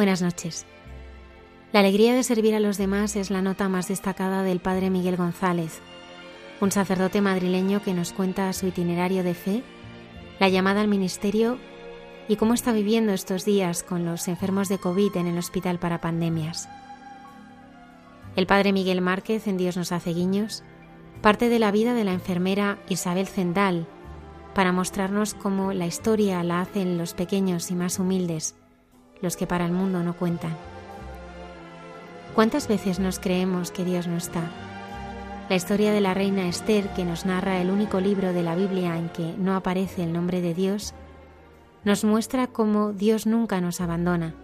Buenas noches. La alegría de servir a los demás es la nota más destacada del padre Miguel González, un sacerdote madrileño que nos cuenta su itinerario de fe, la llamada al ministerio y cómo está viviendo estos días con los enfermos de COVID en el hospital para pandemias. El padre Miguel Márquez en Dios nos hace guiños, parte de la vida de la enfermera Isabel Zendal, para mostrarnos cómo la historia la hacen los pequeños y más humildes los que para el mundo no cuentan. ¿Cuántas veces nos creemos que Dios no está? La historia de la reina Esther, que nos narra el único libro de la Biblia en que no aparece el nombre de Dios, nos muestra cómo Dios nunca nos abandona.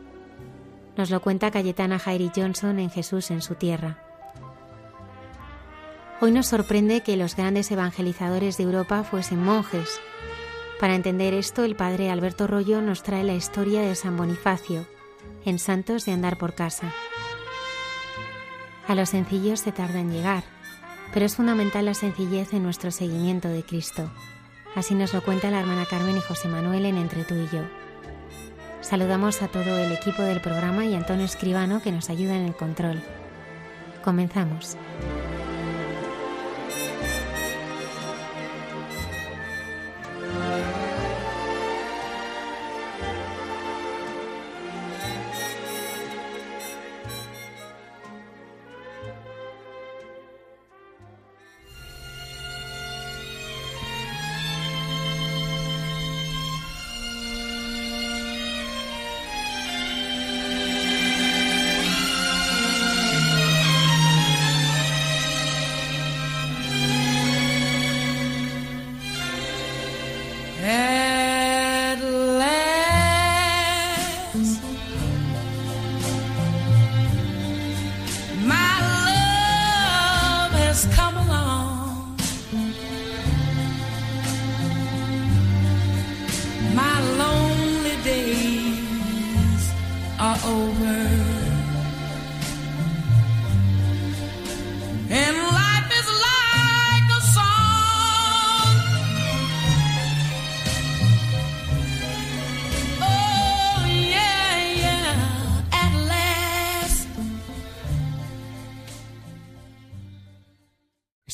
Nos lo cuenta Cayetana Jairi Johnson en Jesús en su tierra. Hoy nos sorprende que los grandes evangelizadores de Europa fuesen monjes, para entender esto, el padre Alberto Rollo nos trae la historia de San Bonifacio, en Santos de Andar por Casa. A los sencillos se tarda en llegar, pero es fundamental la sencillez en nuestro seguimiento de Cristo. Así nos lo cuenta la hermana Carmen y José Manuel en Entre tú y yo. Saludamos a todo el equipo del programa y a Antonio Escribano que nos ayuda en el control. Comenzamos.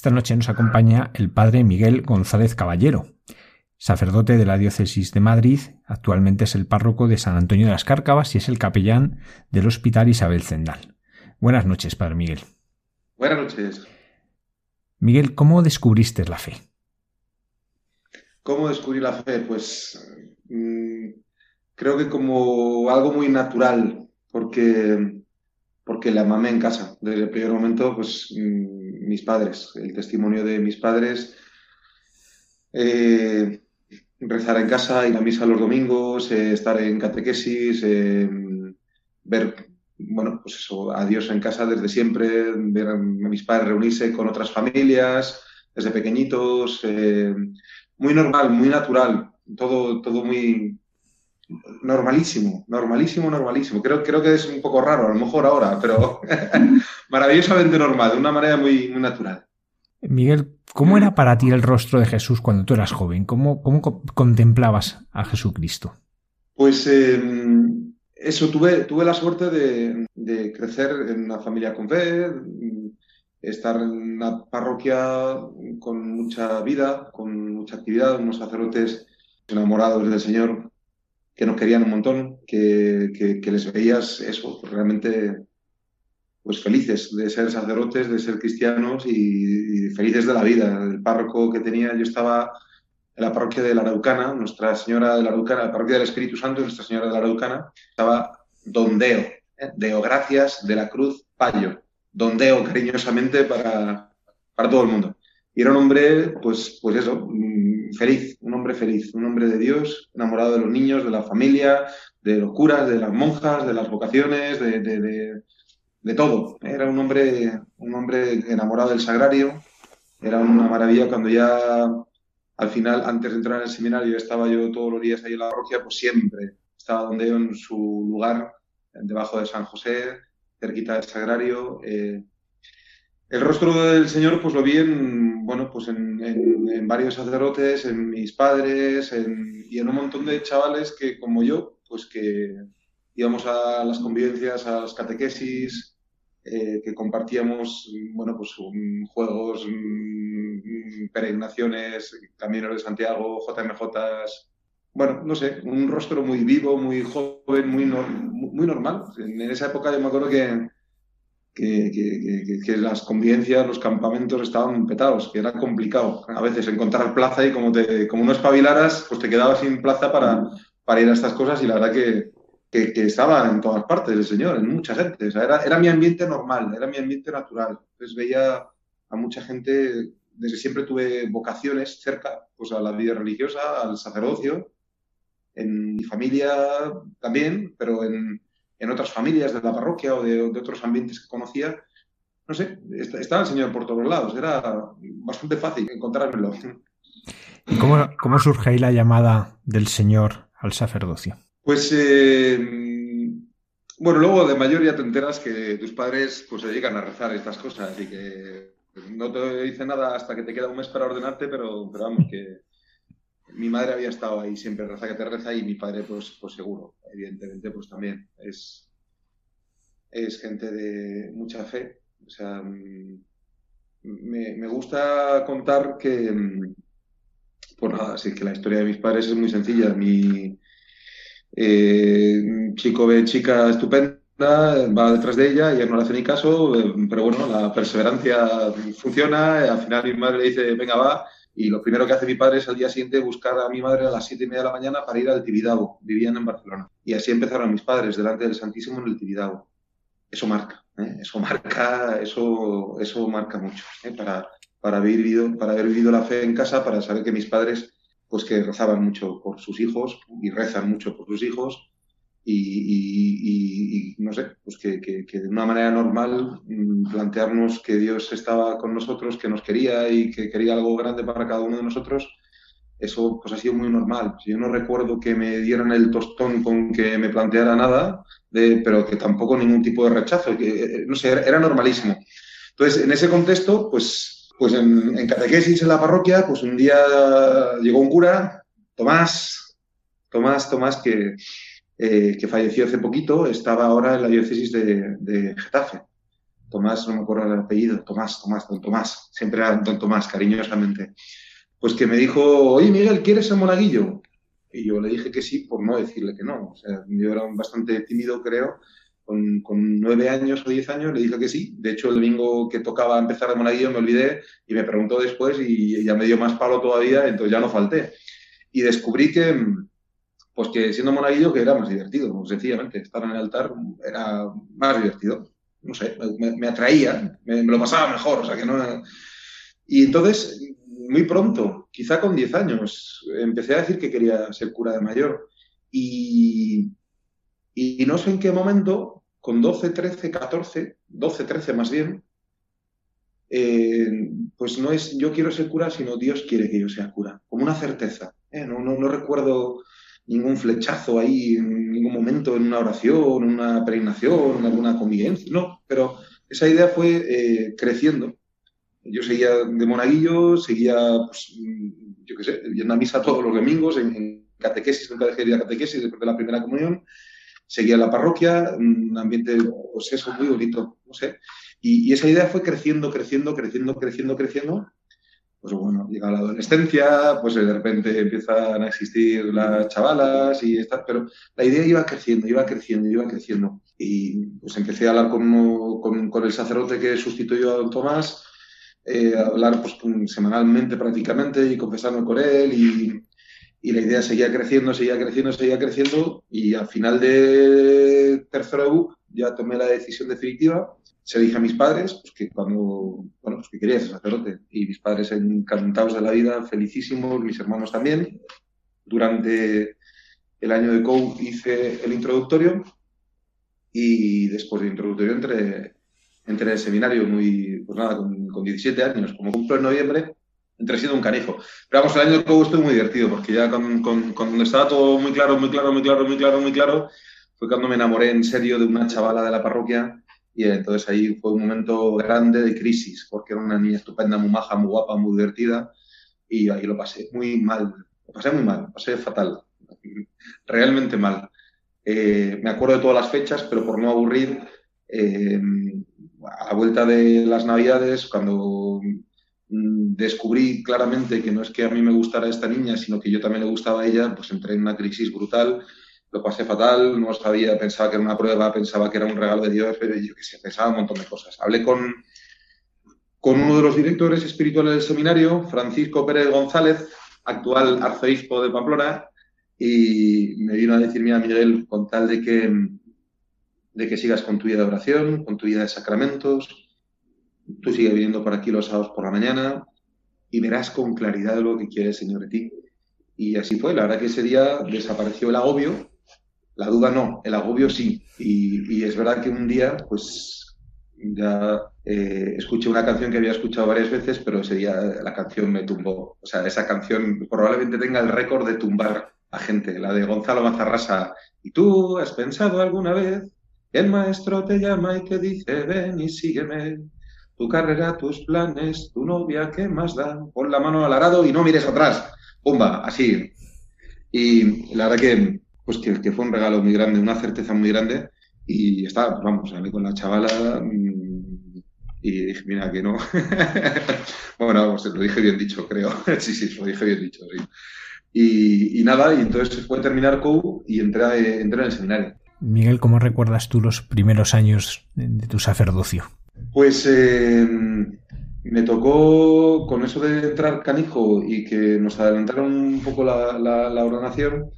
Esta noche nos acompaña el padre Miguel González Caballero, sacerdote de la diócesis de Madrid, actualmente es el párroco de San Antonio de las Cárcavas y es el capellán del Hospital Isabel Zendal. Buenas noches, padre Miguel. Buenas noches. Miguel, ¿cómo descubriste la fe? ¿Cómo descubrí la fe? Pues mm, creo que como algo muy natural, porque, porque la mamé en casa. Desde el primer momento, pues mm, mis padres, el testimonio de mis padres. Eh, rezar en casa, ir a misa los domingos, eh, estar en catequesis, eh, ver, bueno, pues eso, a Dios en casa desde siempre, ver a mis padres reunirse con otras familias desde pequeñitos, muy normal, muy natural, todo, todo muy, normalísimo, normalísimo, normalísimo. Creo, creo que es un poco raro, a lo mejor ahora, pero maravillosamente normal, de una manera muy, muy natural. Miguel, ¿cómo era para ti el rostro de Jesús cuando tú eras joven? ¿Cómo, cómo contemplabas a Jesucristo? Pues em, eso, tuve, tuve la suerte de, crecer en una familia con fe, estar en una parroquia con mucha vida, con mucha actividad, unos sacerdotes enamorados del Señor que nos querían un montón, que, que, les veías eso, realmente pues felices de ser sacerdotes, de ser cristianos y, felices de la vida. El párroco que tenía, yo estaba en la parroquia de la Araucana, Nuestra Señora de la Araucana, la parroquia del Espíritu Santo, Nuestra Señora de la Araucana, estaba Don Deo, ¿eh? Deo Gracias de la Cruz Payo, Don Deo cariñosamente para, para todo el mundo. Y era un hombre, pues, pues eso, mm, feliz, un hombre feliz, un hombre de Dios, enamorado de los niños, de la familia, de los curas, de las monjas, de las vocaciones, de, todo. Era un hombre, un hombre enamorado del sagrario. Era una maravilla cuando ya al final, antes de entrar en el seminario, estaba yo todos los días ahí en la parroquia, pues siempre estaba donde yo en su lugar, debajo de San José, cerquita del sagrario. Eh, el rostro del Señor pues lo vi en, bueno, pues en, varios sacerdotes, en mis padres y en un montón de chavales que como yo, pues que íbamos a las convivencias, a las catequesis, eh, que compartíamos, bueno, pues juegos, peregrinaciones, caminos de Santiago, JMJs, bueno, no sé, un rostro muy vivo, muy joven, muy, muy normal. En esa época yo me acuerdo que que, las convivencias, los campamentos estaban petados, que era complicado a veces encontrar plaza y como, te, como no espabilaras, pues te quedabas sin plaza para, para ir a estas cosas y la verdad que, que, estaba en todas partes el Señor, en mucha gente. era, era mi ambiente normal, era mi ambiente natural. Entonces veía a mucha gente, desde siempre tuve vocaciones cerca, pues a la vida religiosa, al sacerdocio, en mi familia también, pero en, en otras familias de la parroquia o de, otros ambientes que conocía, no sé, estaba el Señor por todos lados, era bastante fácil encontrármelo. ¿Cómo, ¿Cómo, surge ahí la llamada del Señor al sacerdocio? Pues, eh, bueno, luego de mayor ya te enteras que tus padres pues se dedican a rezar estas cosas y que no te dice nada hasta que te queda un mes para ordenarte, pero, pero vamos, que, mi madre había estado ahí siempre, reza que te reza, y mi padre, pues, pues seguro, evidentemente, pues también. Es, es gente de mucha fe. O sea, mm, me, gusta contar que, pues nada, sí que la historia de mis padres es muy sencilla. Mi eh, chico ve chica estupenda, va detrás de ella, ella no le hace ni caso, eh, pero bueno, la perseverancia funciona, al final mi madre le dice, venga, va, y lo primero que hace mi padre es al día siguiente buscar a mi madre a las siete y media de la mañana para ir al Tibidabo. Vivían en Barcelona. Y así empezaron mis padres delante del Santísimo en el Tibidabo. Eso marca, ¿eh? eso marca, eso, eso marca mucho. ¿eh? Para, para, haber vivido, para haber vivido la fe en casa, para saber que mis padres, pues que rezaban mucho por sus hijos y rezan mucho por sus hijos y, no sé, pues que, de una manera normal mm, plantearnos que Dios estaba con nosotros, que nos quería y que quería algo grande para cada uno de nosotros, eso pues ha sido muy normal. Yo no recuerdo que me dieran el tostón con que me planteara nada, de, pero que tampoco ningún tipo de rechazo, que eh, no sé, era, normalísimo. Entonces, en ese contexto, pues, pues en, en catequesis en la parroquia, pues un día llegó un cura, Tomás, Tomás, Tomás, que, eh, que falleció hace poquito, estaba ahora en la diócesis de, Getafe. Tomás, no me acuerdo el apellido, Tomás, Tomás, don Tomás, siempre era don Tomás, cariñosamente. Pues que me dijo, oye Miguel, ¿quieres ser monaguillo? Y yo le dije que sí, por no decirle que no. Yo era bastante tímido, creo. Con, con, nueve años o diez años le dije que sí. De hecho, el domingo que tocaba empezar de monaguillo me olvidé y me preguntó después y ya me dio más palo todavía, entonces ya no falté. Y descubrí que, pues que siendo monaguillo que era más divertido, sencillamente, estar en el altar era más divertido, no sé, me, atraía, me, lo pasaba mejor, o sea que no... Y entonces, muy pronto, quizá con 10 años, empecé a decir que quería ser cura de mayor y, y no sé en qué momento, con 12, 13, 14, 12, 13 más bien, eh, pues no es yo quiero ser cura, sino Dios quiere que yo sea cura, como una certeza. ¿eh? No, no, recuerdo ningún flechazo ahí en ningún momento en una oración, en una peregrinación, en alguna convivencia, no, pero esa idea fue eh, creciendo. Yo seguía de monaguillo, seguía, pues, yo qué sé, yendo a misa todos los domingos, en, catequesis, nunca dejé de ir a catequesis después de la primera comunión, seguía la parroquia, un ambiente, pues eso, muy bonito, no sé. Y, y esa idea fue creciendo, creciendo, creciendo, creciendo, creciendo, pues bueno, llega la adolescencia, pues de repente empiezan a existir las chavalas y estas, pero la idea iba creciendo, iba creciendo, iba creciendo. Y pues empecé a hablar con, con, el sacerdote que sustituyó a don Tomás, eh, a hablar pues semanalmente prácticamente y confesarme con él y, y, la idea seguía creciendo, seguía creciendo, seguía creciendo y al final de tercero ya tomé la decisión definitiva se dije a mis padres pues, que cuando, bueno, pues que quería ser sacerdote. Y mis padres encantados de la vida, felicísimos, mis hermanos también. Durante el año de COU hice el introductorio y después del introductorio entré, entré en el seminario muy, pues nada, con, con 17 años. Como cumplo en noviembre, entré siendo un canijo. Pero vamos, el año de COU estuve muy divertido porque ya con, con, cuando estaba todo muy claro, muy claro, muy claro, muy claro, muy claro, fue cuando me enamoré en serio de una chavala de la parroquia y entonces ahí fue un momento grande de crisis, porque era una niña estupenda, muy maja, muy guapa, muy divertida, y ahí lo pasé muy mal, lo pasé muy mal, lo pasé fatal, realmente mal. Eh, me acuerdo de todas las fechas, pero por no aburrir, eh, a la vuelta de las Navidades, cuando descubrí claramente que no es que a mí me gustara esta niña, sino que yo también le gustaba a ella, pues entré en una crisis brutal lo pasé fatal, no sabía, pensaba que era una prueba, pensaba que era un regalo de Dios, pero yo qué sé, pensaba un montón de cosas. Hablé con, con uno de los directores espirituales del seminario, Francisco Pérez González, actual arzobispo de Pamplona, y me vino a decir, mira Miguel, con tal de que, de que sigas con tu vida de oración, con tu vida de sacramentos, tú sigues viniendo por aquí los sábados por la mañana y verás con claridad lo que quiere el Señor de ti. Y así fue, la verdad que ese día desapareció el agobio, la duda no, el agobio sí. Y, es verdad que un día, pues ya eh, escuché una canción que había escuchado varias veces, pero ese día la canción me tumbó. O sea, esa canción probablemente tenga el récord de tumbar a gente, la de Gonzalo Mazarrasa. ¿Y tú has pensado alguna vez el maestro te llama y te dice, ven y sígueme? Tu carrera, tus planes, tu novia, ¿qué más da? Pon la mano al arado y no mires atrás. Pumba, así. Y la verdad que pues que, fue un regalo muy grande, una certeza muy grande. Y estaba, pues vamos, mí con la chavala mm, y dije, mira, que no. bueno, vamos, lo dije bien dicho, creo. sí, sí, lo dije bien dicho, sí. Y, nada, y entonces fue a terminar COU y entré, entré en el seminario. Miguel, ¿cómo recuerdas tú los primeros años de tu sacerdocio? Pues eh, me tocó, con eso de entrar canijo y que nos adelantaron un poco la, ordenación,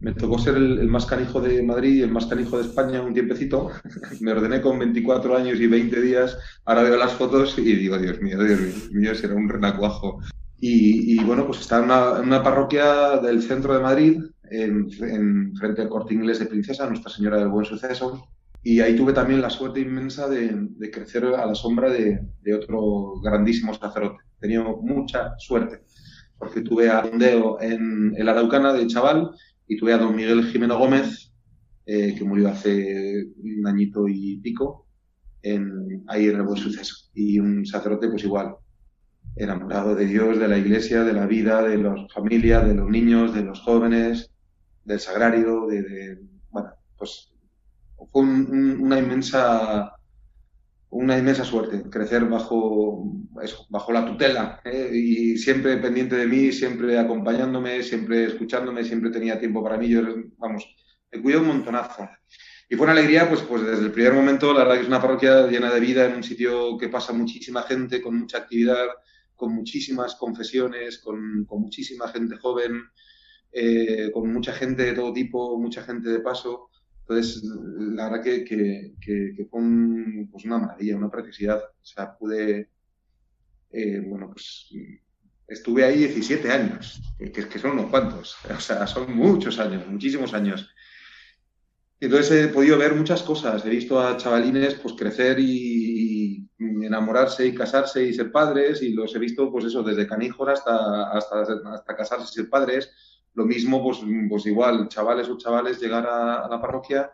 me tocó ser el, más canijo de Madrid y el más canijo de España un tiempecito. me ordené con 24 años y 20 días. Ahora veo las fotos y digo, Dios mío, Dios mío, será un renacuajo. Y, bueno, pues está en una, parroquia del centro de Madrid, en, frente al corte inglés de Princesa, Nuestra Señora del Buen Suceso. Y ahí tuve también la suerte inmensa de, crecer a la sombra de, de, otro grandísimo sacerdote. He tenido mucha suerte, porque tuve a Deo en el Araucana de chaval y tuve a don Miguel Jimeno Gómez, eh, que murió hace un añito y pico, en, ahí en el buen suceso. Y un sacerdote, pues igual, enamorado de Dios, de la iglesia, de la vida, de la familia, de los niños, de los jóvenes, del sagrario, de, bueno, pues fue una inmensa una inmensa suerte crecer bajo, bajo la tutela ¿eh? y siempre pendiente de mí, siempre acompañándome, siempre escuchándome, siempre tenía tiempo para mí. Yo, vamos, me cuido un montonazo. Y fue una alegría, pues, pues desde el primer momento, la verdad que es una parroquia llena de vida, en un sitio que pasa muchísima gente, con mucha actividad, con muchísimas confesiones, con, con muchísima gente joven, eh, con mucha gente de todo tipo, mucha gente de paso. Entonces, la verdad que, que, fue pues una maravilla, una preciosidad. O sea, pude, eh, bueno, pues estuve ahí 17 años, que, que son unos cuantos, o sea, son muchos años, muchísimos años. Entonces he podido ver muchas cosas, he visto a chavalines pues crecer y, enamorarse y casarse y ser padres y los he visto pues eso desde canijos hasta, hasta, hasta casarse y ser padres lo mismo, pues, pues igual, chavales o chavales llegar a, la parroquia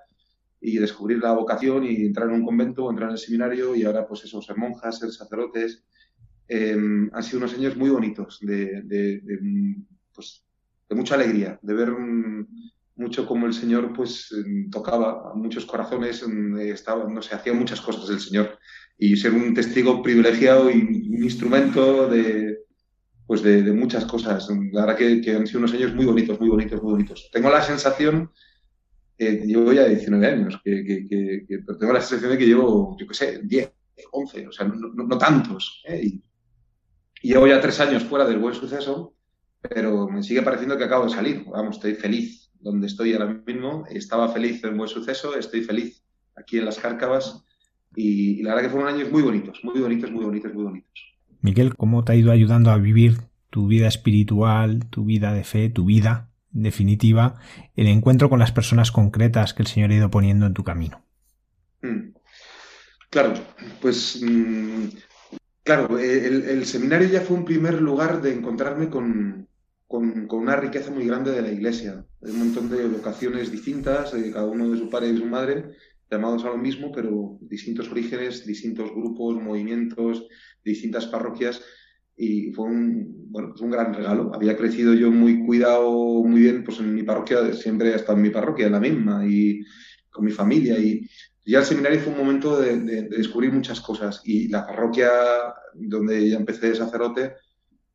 y descubrir la vocación y entrar en un convento, entrar en el seminario y ahora pues eso, ser monjas, ser sacerdotes. Em, han sido unos años muy bonitos, de, de, pues, de mucha alegría, de ver mucho cómo el Señor pues tocaba a muchos corazones, estaba, no sé, hacía muchas cosas el Señor y ser un testigo privilegiado y un instrumento de, pues de, muchas cosas. La verdad que, han sido unos años muy bonitos, muy bonitos, muy bonitos. Tengo la sensación, eh, llevo ya 19 años, que, tengo la sensación de que llevo, yo qué sé, 10, 11, o sea, no, tantos. ¿eh? Y, llevo ya tres años fuera del buen suceso, pero me sigue pareciendo que acabo de salir. Vamos, estoy feliz donde estoy ahora mismo. Estaba feliz en buen suceso, estoy feliz aquí en las Cárcavas. Y, y la verdad que fueron años muy bonitos, muy bonitos, muy bonitos, muy bonitos. Miguel, ¿cómo te ha ido ayudando a vivir tu vida espiritual, tu vida de fe, tu vida, en definitiva, el encuentro con las personas concretas que el Señor ha ido poniendo en tu camino? Mm. Claro, pues mm, claro, el, seminario ya fue un primer lugar de encontrarme con, una riqueza muy grande de la iglesia. Un montón de vocaciones distintas, eh, cada uno de su padre y su madre, llamados a lo mismo, pero distintos orígenes, distintos grupos, movimientos, distintas parroquias y fue un, bueno, pues un gran regalo. Había crecido yo muy cuidado, muy bien, pues en mi parroquia, siempre he estado en mi parroquia, en la misma, y con mi familia. Y ya el seminario fue un momento de, descubrir muchas cosas. Y la parroquia donde ya empecé de sacerdote,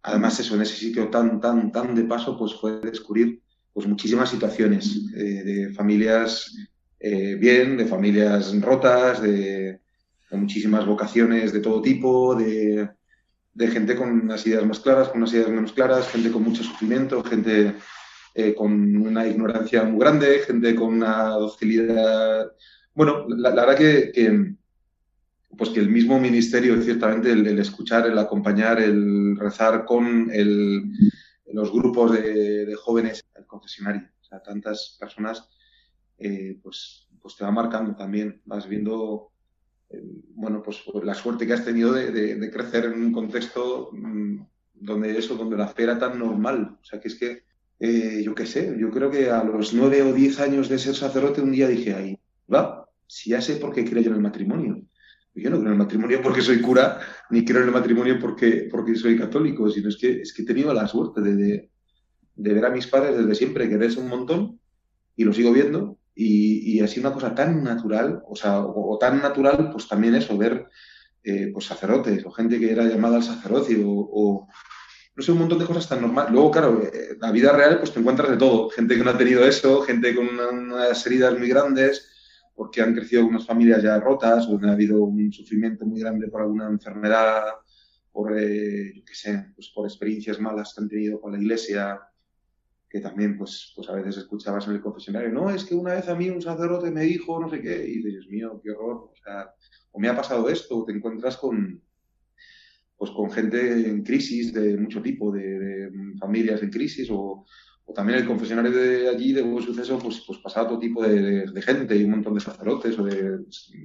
además eso, en ese sitio tan, tan, tan de paso, pues fue descubrir pues muchísimas situaciones eh, de familias eh, bien, de familias rotas, de muchísimas vocaciones de todo tipo, de, gente con unas ideas más claras, con unas ideas menos claras, gente con mucho sufrimiento, gente eh, con una ignorancia muy grande, gente con una docilidad. Bueno, la, verdad que, pues que el mismo ministerio, ciertamente, el, escuchar, el acompañar, el rezar con los grupos de, jóvenes, el confesionario, tantas personas, eh, pues, pues te va marcando también, vas viendo bueno, pues, pues la suerte que has tenido de, crecer en un contexto mm, donde eso, donde la fe era tan normal. O sea, que es que, eh, yo qué sé, yo creo que a los nueve o diez años de ser sacerdote un día dije, ahí, va, si ya sé por qué creo yo en el matrimonio. Yo no creo en el matrimonio porque soy cura, ni creo en el matrimonio porque, porque soy católico, sino es que, es que he tenido la suerte de, de, ver a mis padres desde siempre quererse un montón y lo sigo viendo y, así una cosa tan natural, o sea, o, tan natural, pues también eso, ver eh, pues sacerdotes o gente que era llamada al sacerdocio o, no sé, un montón de cosas tan normales. Luego, claro, eh, la vida real, pues te encuentras de todo. Gente que no ha tenido eso, gente con unas heridas muy grandes, porque han crecido unas familias ya rotas, o ha habido un sufrimiento muy grande por alguna enfermedad, por, eh, yo qué sé, pues por experiencias malas que han tenido con la iglesia, que también pues, pues a veces escuchabas en el confesionario, no, es que una vez a mí un sacerdote me dijo no sé qué, y Dios mío, qué horror, o sea, o me ha pasado esto, o te encuentras con, pues con gente en crisis de mucho tipo, de, familias en crisis, o, o, también el confesionario de allí, de un suceso, pues, pues pasaba todo tipo de, de, gente, y un montón de sacerdotes o de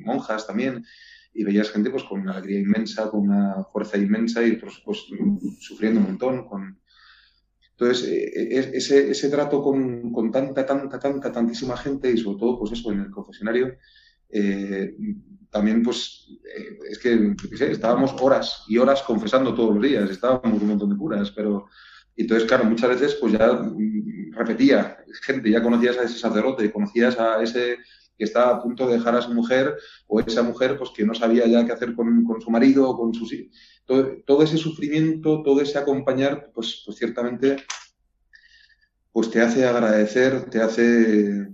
monjas también, y veías gente pues con una alegría inmensa, con una fuerza inmensa, y otros pues sufriendo un montón, con entonces, eh, eh, ese, trato con, tanta, tanta, tanta, tantísima gente y sobre todo, pues eso, en el confesionario, eh, también, pues, es que, estábamos horas y horas confesando todos los días, estábamos un montón de curas, pero, entonces, claro, muchas veces, pues ya mm, repetía, gente, ya conocías a ese sacerdote, conocías a ese que estaba a punto de dejar a su mujer, o esa mujer, pues que no sabía ya qué hacer con, con su marido o con sus hijos todo, ese sufrimiento, todo ese acompañar, pues, pues ciertamente pues te hace agradecer, te hace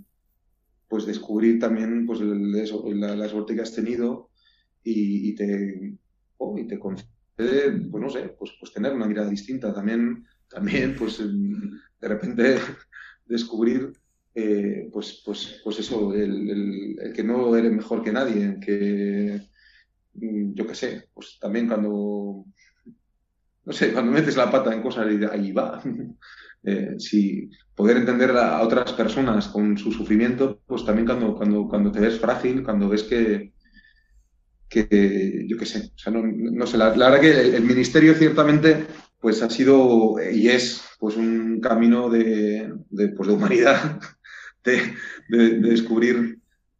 pues descubrir también pues la, suerte que has tenido y, te, oh, y te concede, pues no sé, pues, pues tener una mirada distinta. También, también pues de repente descubrir eh, pues, pues, pues eso, el, el, que no eres mejor que nadie, que yo qué sé, pues también cuando, no sé, cuando metes la pata en cosas y ahí va. Eh, si poder entender a otras personas con su sufrimiento, pues también cuando, cuando, cuando te ves frágil, cuando ves que, que yo qué sé, o sea, no, sé, la, verdad que el, ministerio ciertamente pues ha sido y es pues un camino de, pues, de humanidad, de, de descubrir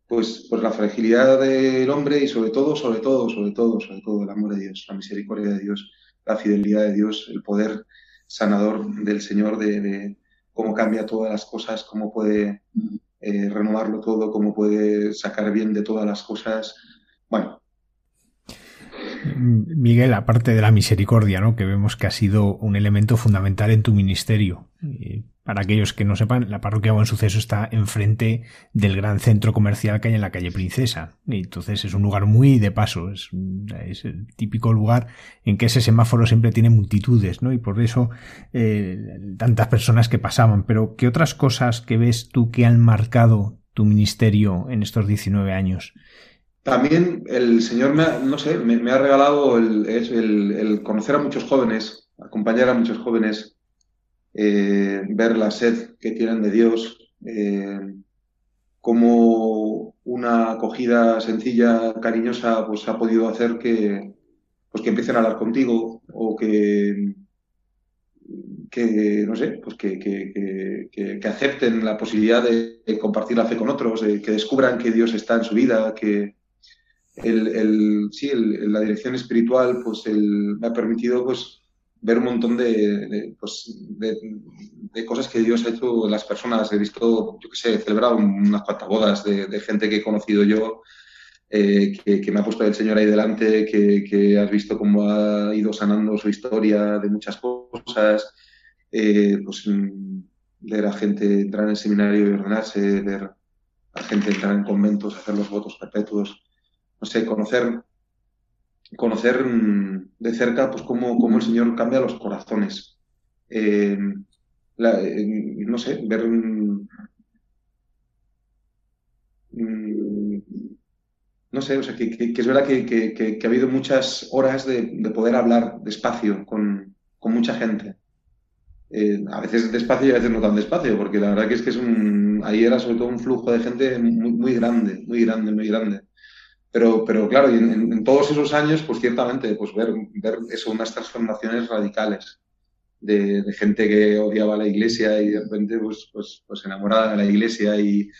pues, pues la fragilidad del hombre y sobre todo, sobre todo, sobre todo, sobre todo el amor de Dios, la misericordia de Dios, la fidelidad de Dios, el poder sanador del Señor, de, cómo cambia todas las cosas, cómo puede eh, renovarlo todo, cómo puede sacar bien de todas las cosas. Bueno. Miguel, aparte de la misericordia, ¿no? que vemos que ha sido un elemento fundamental en tu ministerio. Para aquellos que no sepan, la parroquia Buen Suceso está enfrente del gran centro comercial que hay en la calle Princesa. Y entonces es un lugar muy de paso, es, el típico lugar en que ese semáforo siempre tiene multitudes, ¿no? Y por eso eh, tantas personas que pasaban. Pero, ¿qué otras cosas que ves tú que han marcado tu ministerio en estos 19 años? También el Señor, me ha, no sé, me, ha regalado el, el, conocer a muchos jóvenes, acompañar a muchos jóvenes, eh, ver la sed que tienen de Dios, eh, como una acogida sencilla, cariñosa, pues ha podido hacer que, pues que empiecen a hablar contigo o que, que no sé, pues que, que, que, acepten la posibilidad de, compartir la fe con otros, que descubran que Dios está en su vida, que, el, el sí, la dirección espiritual pues el, me ha permitido pues ver un montón de, pues, de, cosas que Dios ha hecho en las personas. He visto, yo qué sé, he celebrado unas cuantas bodas de, gente que he conocido yo, eh, que, que, me ha puesto el Señor ahí delante, que, que, has visto cómo ha ido sanando su historia de muchas cosas. Eh, pues mm, ver a gente entrar en el seminario y ordenarse, ver a gente entrar en conventos, hacer los votos perpetuos no sé, conocer, conocer mm, de cerca pues cómo, cómo el Señor cambia los corazones. Eh, eh, no sé, ver... Mm, mm, no sé, o sea, que, es verdad que, ha habido muchas horas de, poder hablar despacio con, mucha gente. Eh, a veces despacio y a veces no tan despacio, porque la verdad que es que es un, ahí era sobre todo un flujo de gente muy, muy grande, muy grande, muy grande. Pero, pero claro, y en, todos esos años, pues ciertamente, pues ver, ver eso, unas transformaciones radicales de, gente que odiaba la iglesia y de repente, pues, pues, pues enamorada de la iglesia y,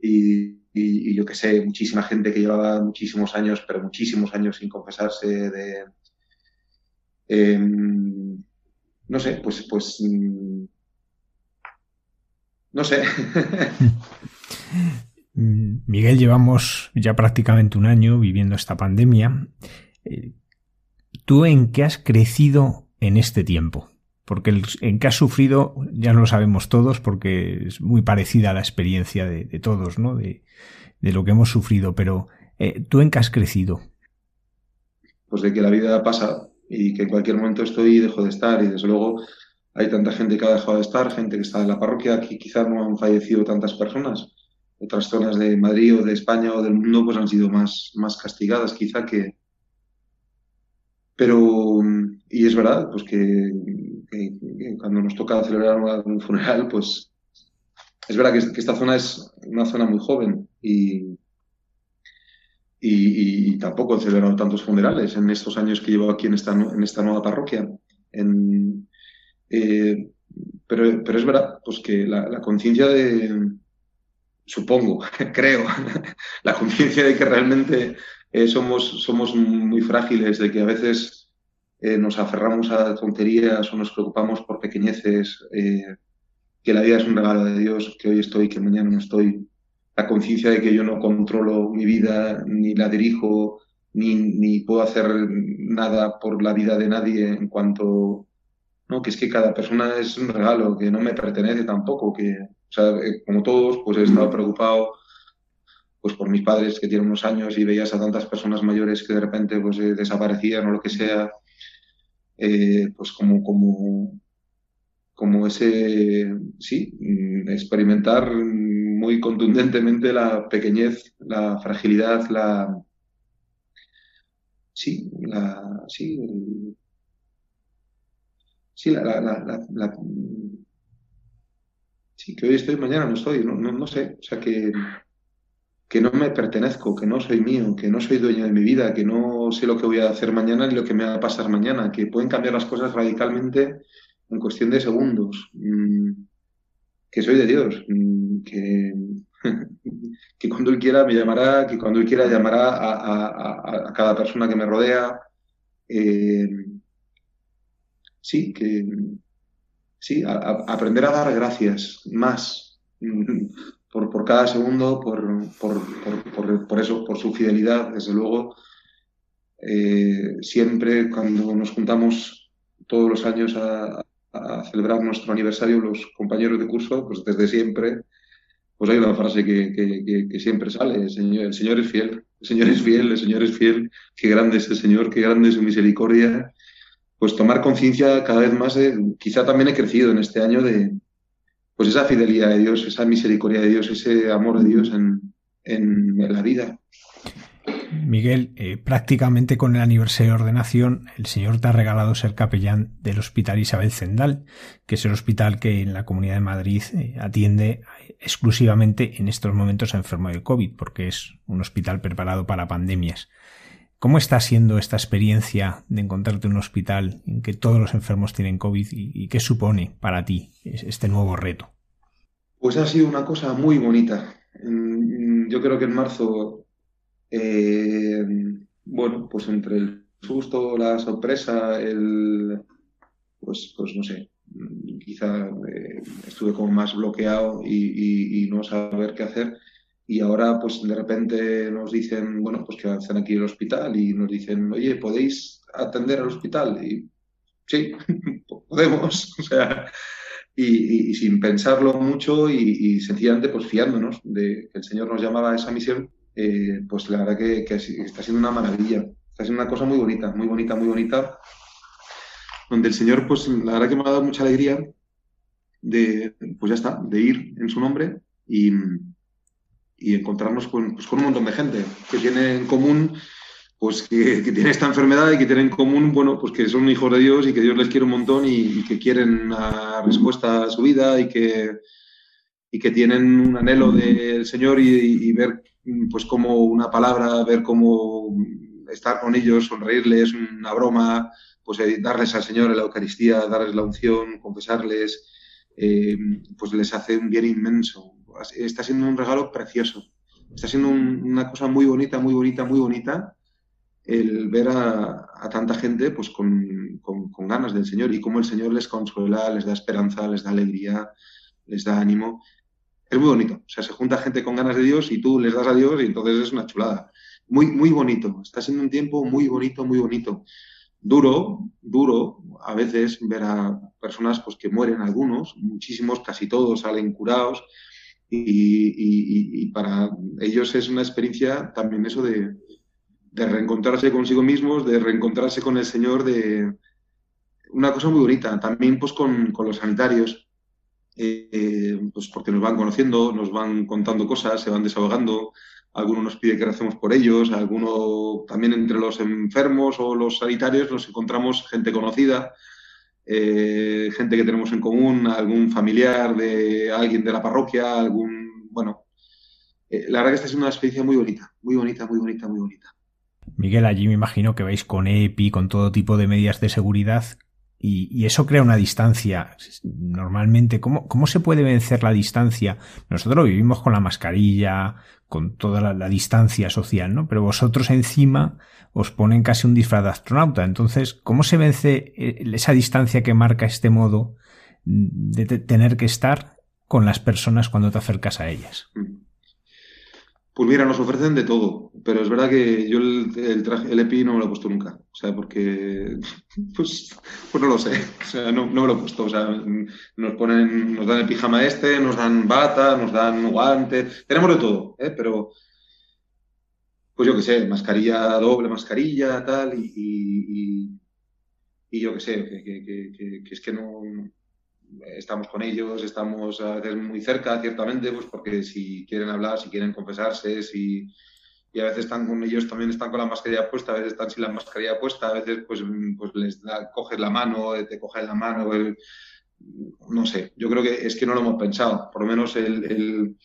y, yo qué sé, muchísima gente que llevaba muchísimos años, pero muchísimos años sin confesarse, de... Em, no sé, pues, pues... Mm, no sé. Mm, Miguel, llevamos ya prácticamente un año viviendo esta pandemia. Eh, ¿Tú en qué has crecido en este tiempo? Porque en qué has sufrido ya lo sabemos todos porque es muy parecida a la experiencia de, todos, ¿no? De, lo que hemos sufrido, pero eh, ¿tú en qué has crecido? Pues de que la vida pasa y que en cualquier momento estoy y dejo de estar y desde luego hay tanta gente que ha dejado de estar, gente que está en la parroquia, que quizás no han fallecido tantas personas otras zonas de Madrid o de España o del mundo pues han sido más, más castigadas quizá que... Pero, y es verdad, pues que, cuando nos toca celebrar un funeral, pues es verdad que, esta zona es una zona muy joven y, y, tampoco he celebrado tantos funerales en estos años que llevo aquí en esta, en esta nueva parroquia. En, eh, pero, pero es verdad, pues que la conciencia de, supongo, creo, la conciencia de que realmente eh, somos, somos muy frágiles, de que a veces eh, nos aferramos a tonterías o nos preocupamos por pequeñeces, eh, que la vida es un regalo de Dios, que hoy estoy, que mañana no estoy, la conciencia de que yo no controlo mi vida, ni la dirijo, ni, ni puedo hacer nada por la vida de nadie en cuanto, ¿no? que es que cada persona es un regalo, que no me pertenece tampoco, que, o sea, eh, como todos, pues he estado preocupado pues por mis padres que tienen unos años y veías a tantas personas mayores que de repente pues eh, desaparecían o lo que sea, eh, pues como, como, como ese, sí, mm, experimentar muy contundentemente la pequeñez, la fragilidad, la, sí, la, sí, sí, la, la, la sí, que hoy estoy, mañana no estoy, no, no, sé, o sea, que, que no me pertenezco, que no soy mío, que no soy dueño de mi vida, que no sé lo que voy a hacer mañana ni lo que me va a pasar mañana, que pueden cambiar las cosas radicalmente en cuestión de segundos, mm, que soy de Dios, mm, que, que cuando Él quiera me llamará, que cuando Él quiera llamará a, cada persona que me rodea. Eh, sí, que, sí, a, aprender a dar gracias más mm, por, por cada segundo, por, por, por, eso, por su fidelidad, desde luego. eh, siempre cuando nos juntamos todos los años a, celebrar nuestro aniversario, los compañeros de curso, pues desde siempre, pues hay una frase que, siempre sale, señor, el señor, es fiel, el Señor es fiel, el Señor es fiel, qué grande es el Señor, qué grande es su misericordia. Pues tomar conciencia cada vez más, quizá también he crecido en este año de, pues esa fidelidad de Dios, esa misericordia de Dios, ese amor de Dios en, en la vida. Miguel, eh, prácticamente con el aniversario de ordenación, el Señor te ha regalado ser capellán del Hospital Isabel Zendal, que es el hospital que en la Comunidad de Madrid eh, atiende exclusivamente en estos momentos a enfermos de COVID, porque es un hospital preparado para pandemias. ¿Cómo está siendo esta experiencia de encontrarte en un hospital en que todos los enfermos tienen COVID y qué supone para ti este nuevo reto? Pues ha sido una cosa muy bonita. Yo creo que en marzo eh, bueno, pues entre el susto, la sorpresa, el, pues, pues no sé, quizá eh, estuve como más bloqueado y, no saber qué hacer. Y ahora, pues de repente nos dicen, bueno, pues que hacen aquí el hospital y nos dicen, oye, ¿podéis atender al hospital? Y sí, podemos, o sea, y, sin pensarlo mucho y, sencillamente pues fiándonos de que el Señor nos llamaba a esa misión eh, pues la verdad que, está siendo una maravilla. Está siendo una cosa muy bonita, muy bonita, muy bonita. Donde el Señor, pues la verdad que me ha dado mucha alegría de, pues ya está, de ir en su nombre y, encontrarnos con, pues, con, un montón de gente que tiene en común, pues que, tiene esta enfermedad y que tiene en común, bueno, pues que son hijos de Dios y que Dios les quiere un montón y, que quieren una respuesta a su vida y que, y que tienen un anhelo del Señor y, y ver pues como una palabra, ver cómo estar con ellos, sonreírles, una broma, pues eh, darles al Señor la Eucaristía, darles la unción, confesarles, eh, pues les hace un bien inmenso. Está siendo un regalo precioso. Está siendo una cosa muy bonita, muy bonita, muy bonita el ver a, tanta gente pues con, con, ganas del Señor y cómo el Señor les consuela, les da esperanza, les da alegría, les da ánimo es muy bonito. O sea, se junta gente con ganas de Dios y tú les das a Dios y entonces es una chulada. Muy, muy bonito. Está siendo un tiempo muy bonito, muy bonito. Duro, duro, a veces ver a personas pues, que mueren algunos, muchísimos, casi todos salen curados. Y, para ellos es una experiencia también eso de, reencontrarse consigo mismos, de reencontrarse con el Señor, de una cosa muy bonita. También pues con, con los sanitarios eh, pues porque nos van conociendo, nos van contando cosas, se van desahogando, alguno nos pide que recemos por ellos, alguno también entre los enfermos o los sanitarios nos encontramos gente conocida, eh, gente que tenemos en común, algún familiar de alguien de la parroquia, algún, bueno, eh, la verdad que esta es una experiencia muy bonita, muy bonita, muy bonita, muy bonita. Miguel, allí me imagino que vais con EPI, con todo tipo de medidas de seguridad. Y, eso crea una distancia. Normalmente, ¿cómo, ¿cómo se puede vencer la distancia? Nosotros vivimos con la mascarilla, con toda la, distancia social, ¿no? Pero vosotros encima os ponen casi un disfraz de astronauta. Entonces, ¿cómo se vence eh, esa distancia que marca este modo de tener que estar con las personas cuando te acercas a ellas? Pues mira, nos ofrecen de todo, pero es verdad que yo el, traje, el EPI no me lo he puesto nunca. O sea, porque, pues, pues no lo sé. O sea, no, me lo he puesto. O sea, nos ponen, nos dan el pijama este, nos dan bata, nos dan guantes, tenemos de todo, ¿eh? Pero, pues yo qué sé, mascarilla doble, mascarilla, tal, y, y, yo qué sé, que es que no, estamos con ellos, estamos a veces muy cerca, ciertamente, pues porque si quieren hablar, si quieren confesarse, si, y a veces están con ellos, también están con la mascarilla puesta, a veces están sin la mascarilla puesta, a veces pues, pues les da, coges la mano, te coges la mano, no sé, yo creo que es que no lo hemos pensado, por lo menos el,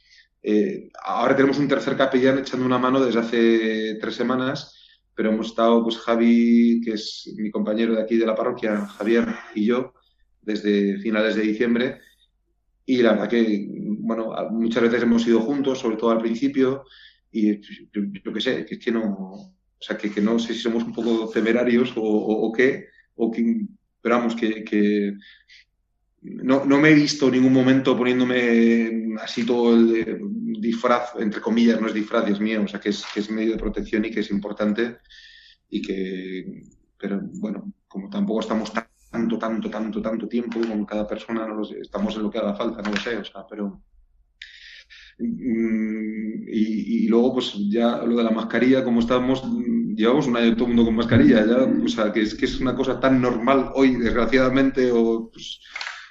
eh, ahora tenemos un tercer capellán echando una mano desde hace tres semanas, pero hemos estado, pues Javi, que es mi compañero de aquí de la parroquia, Javier y yo, desde finales de diciembre. Y la verdad que, bueno, muchas veces hemos ido juntos, sobre todo al principio, y yo, qué sé, que es que no, o sea, que, que, no sé si somos un poco temerarios o, o, qué, o que, pero vamos, que, que no, no, me he visto en ningún momento poniéndome así todo el disfraz, entre comillas, no es disfraz, Dios mío, o sea, que es, que es medio de protección y que es importante y que, pero bueno, como tampoco estamos tanto, tanto, tanto, tanto tiempo con cada persona, no estamos en lo que haga falta, no lo sé, o sea, pero... Mm, y, luego, pues ya lo de la mascarilla, como estamos, llevamos un año todo el mundo con mascarilla, ya, o sea, que es que es una cosa tan normal hoy, desgraciadamente, o pues,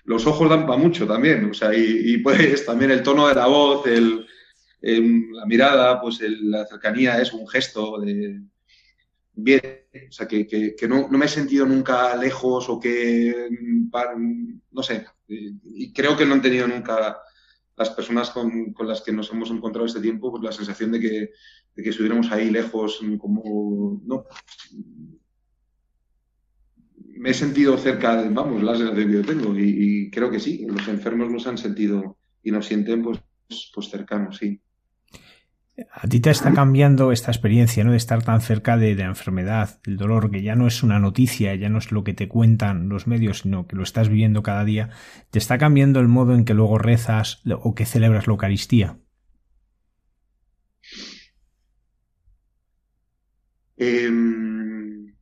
los ojos dan para mucho también, o sea, y, pues también el tono de la voz, el, la mirada, pues la cercanía es un gesto de bien, o sea, que, que, no, no, me he sentido nunca lejos o que, no sé, y creo que no han tenido nunca las personas con, con, las que nos hemos encontrado este tiempo, pues la sensación de que, de que estuviéramos ahí lejos, como, no, me he sentido cerca, de, vamos, la sensación que yo tengo y, creo que sí, los enfermos nos han sentido y nos sienten pues, pues cercanos, sí. A ti te está cambiando esta experiencia, ¿no? De estar tan cerca de, la enfermedad, el dolor, que ya no es una noticia, ya no es lo que te cuentan los medios, sino que lo estás viviendo cada día. ¿Te está cambiando el modo en que luego rezas o que celebras la Eucaristía? Em,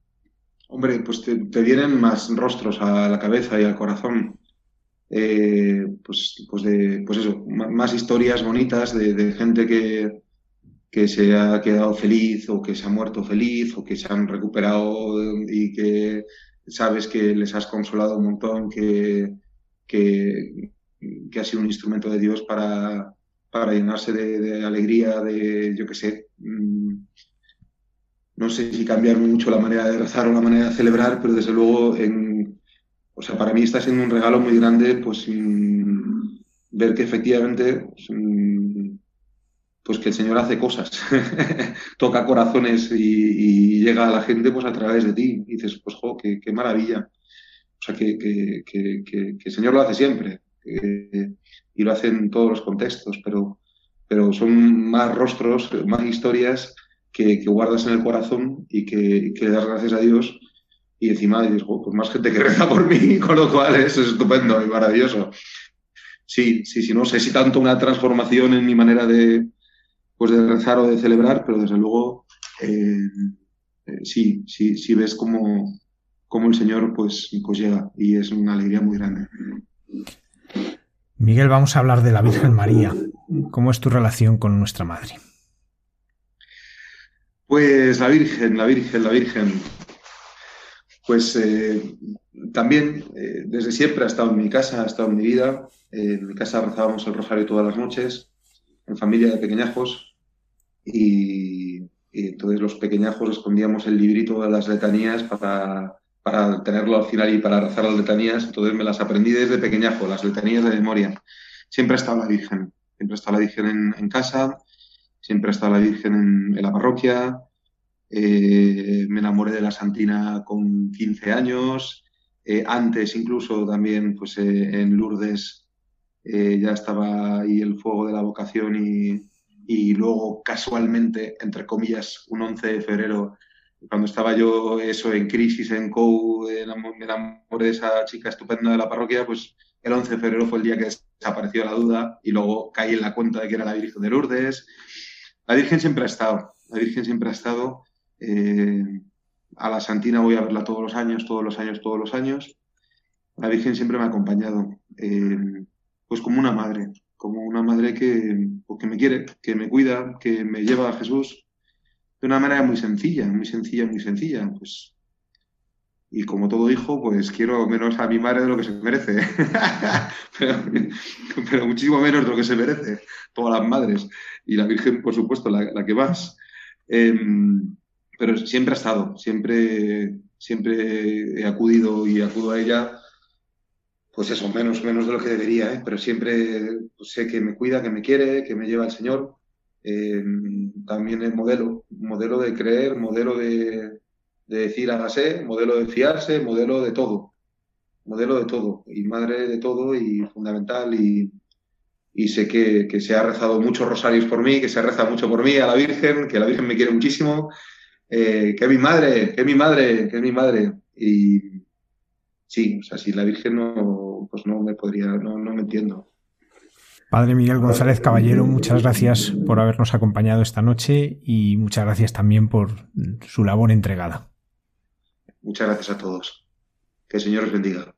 hombre, pues te, vienen más rostros a la cabeza y al corazón. Eh, pues, pues, de, pues eso, más historias bonitas de gente que, que se ha quedado feliz o que se ha muerto feliz o que se han recuperado y que sabes que les has consolado un montón, que, que, ha sido un instrumento de Dios para, para llenarse de, alegría, de, yo qué sé, mm, no sé si cambiar mucho la manera de rezar o la manera de celebrar, pero desde luego, en, o sea, para mí está siendo un regalo muy grande, pues mm, ver que efectivamente pues, mm, pues que el Señor hace cosas, toca corazones y, llega a la gente pues a través de ti. Y dices, pues jo, qué, maravilla. O sea, que, que, el Señor lo hace siempre y lo hace en todos los contextos, pero, pero son más rostros, más historias que, guardas en el corazón y que, le das gracias a Dios. Y encima pues más gente que reza por mí, con lo cual es estupendo y maravilloso. Sí, sí, sí, no sé si tanto una transformación en mi manera de, pues de rezar o de celebrar, pero desde luego eh, eh, sí, sí, sí ves cómo, el Señor pues, pues llega y es una alegría muy grande. Miguel, vamos a hablar de la Virgen María. ¿Cómo es tu relación con nuestra Madre? Pues la Virgen, la Virgen, la Virgen. Pues eh, también desde siempre ha estado en mi casa, ha estado en mi vida. en mi casa rezábamos el rosario todas las noches, en familia de pequeñajos. Y, entonces los pequeñajos escondíamos el librito de las letanías para, para tenerlo al final y para rezar las letanías. Entonces me las aprendí desde pequeñajo, las letanías de memoria. Siempre ha estado la Virgen, siempre ha estado la Virgen en, casa, siempre ha estado la Virgen en, la parroquia. Eh, me enamoré de la Santina con 15 años. Eh, antes incluso también pues eh, en Lourdes ya estaba ahí el fuego de la vocación y, y luego casualmente, entre comillas, un 11 de febrero, cuando estaba yo eso en crisis en COU, me enamoré de esa chica estupenda de la parroquia, pues el 11 de febrero fue el día que desapareció la duda y luego caí en la cuenta de que era la Virgen de Lourdes. La Virgen siempre ha estado, la Virgen siempre ha estado. Eh, a la Santina voy a verla todos los años, todos los años, todos los años. La Virgen siempre me ha acompañado, eh, pues como una madre, como una madre que, pues, que me quiere, que me cuida, que me lleva a Jesús de una manera muy sencilla, muy sencilla, muy sencilla. Pues, y como todo hijo, pues quiero menos a mi madre de lo que se merece, pero, muchísimo menos de lo que se merece, todas las madres, y la Virgen, por supuesto, la, que más. Em, pero siempre ha estado, siempre, siempre he acudido y acudo a ella pues eso, menos, menos de lo que debería, ¿eh? pero siempre pues, sé que me cuida, que me quiere, que me lleva el Señor. Eh, también es modelo, modelo de creer, modelo de, de decir hágase, modelo de fiarse, modelo de todo, modelo de todo, y madre de todo y fundamental. Y, y sé que, que, se ha rezado muchos rosarios por mí, que se reza mucho por mí a la Virgen, que la Virgen me quiere muchísimo, eh, que es mi madre, que es mi madre, que es mi madre. Y, sí, o sea, si la Virgen no, pues no me podría, no, no me entiendo. Padre Miguel González Caballero, muchas gracias por habernos acompañado esta noche y muchas gracias también por su labor entregada. Muchas gracias a todos. Que el Señor os bendiga.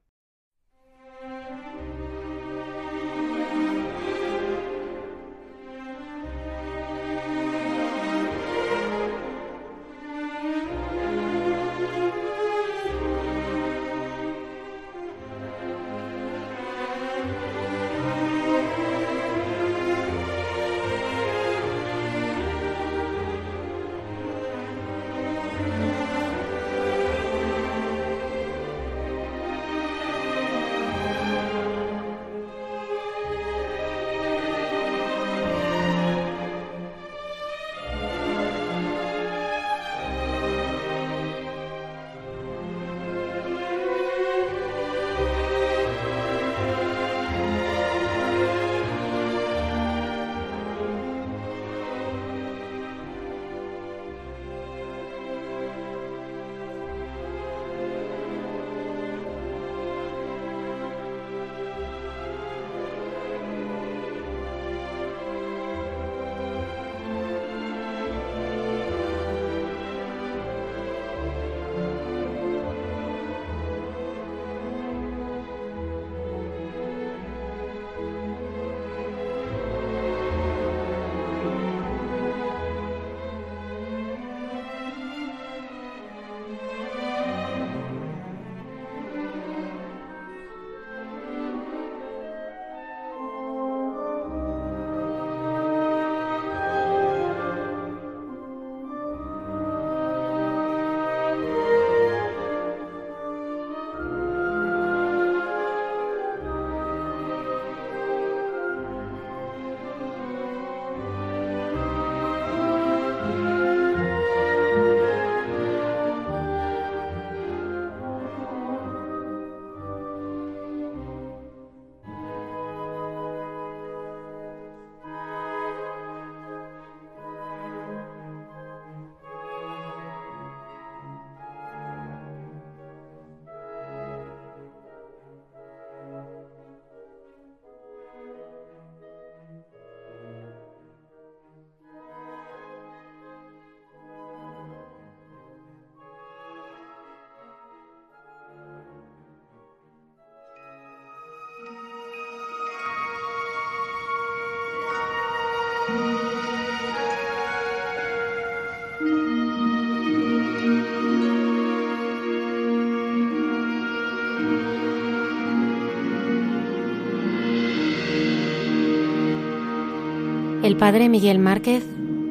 El padre Miguel Márquez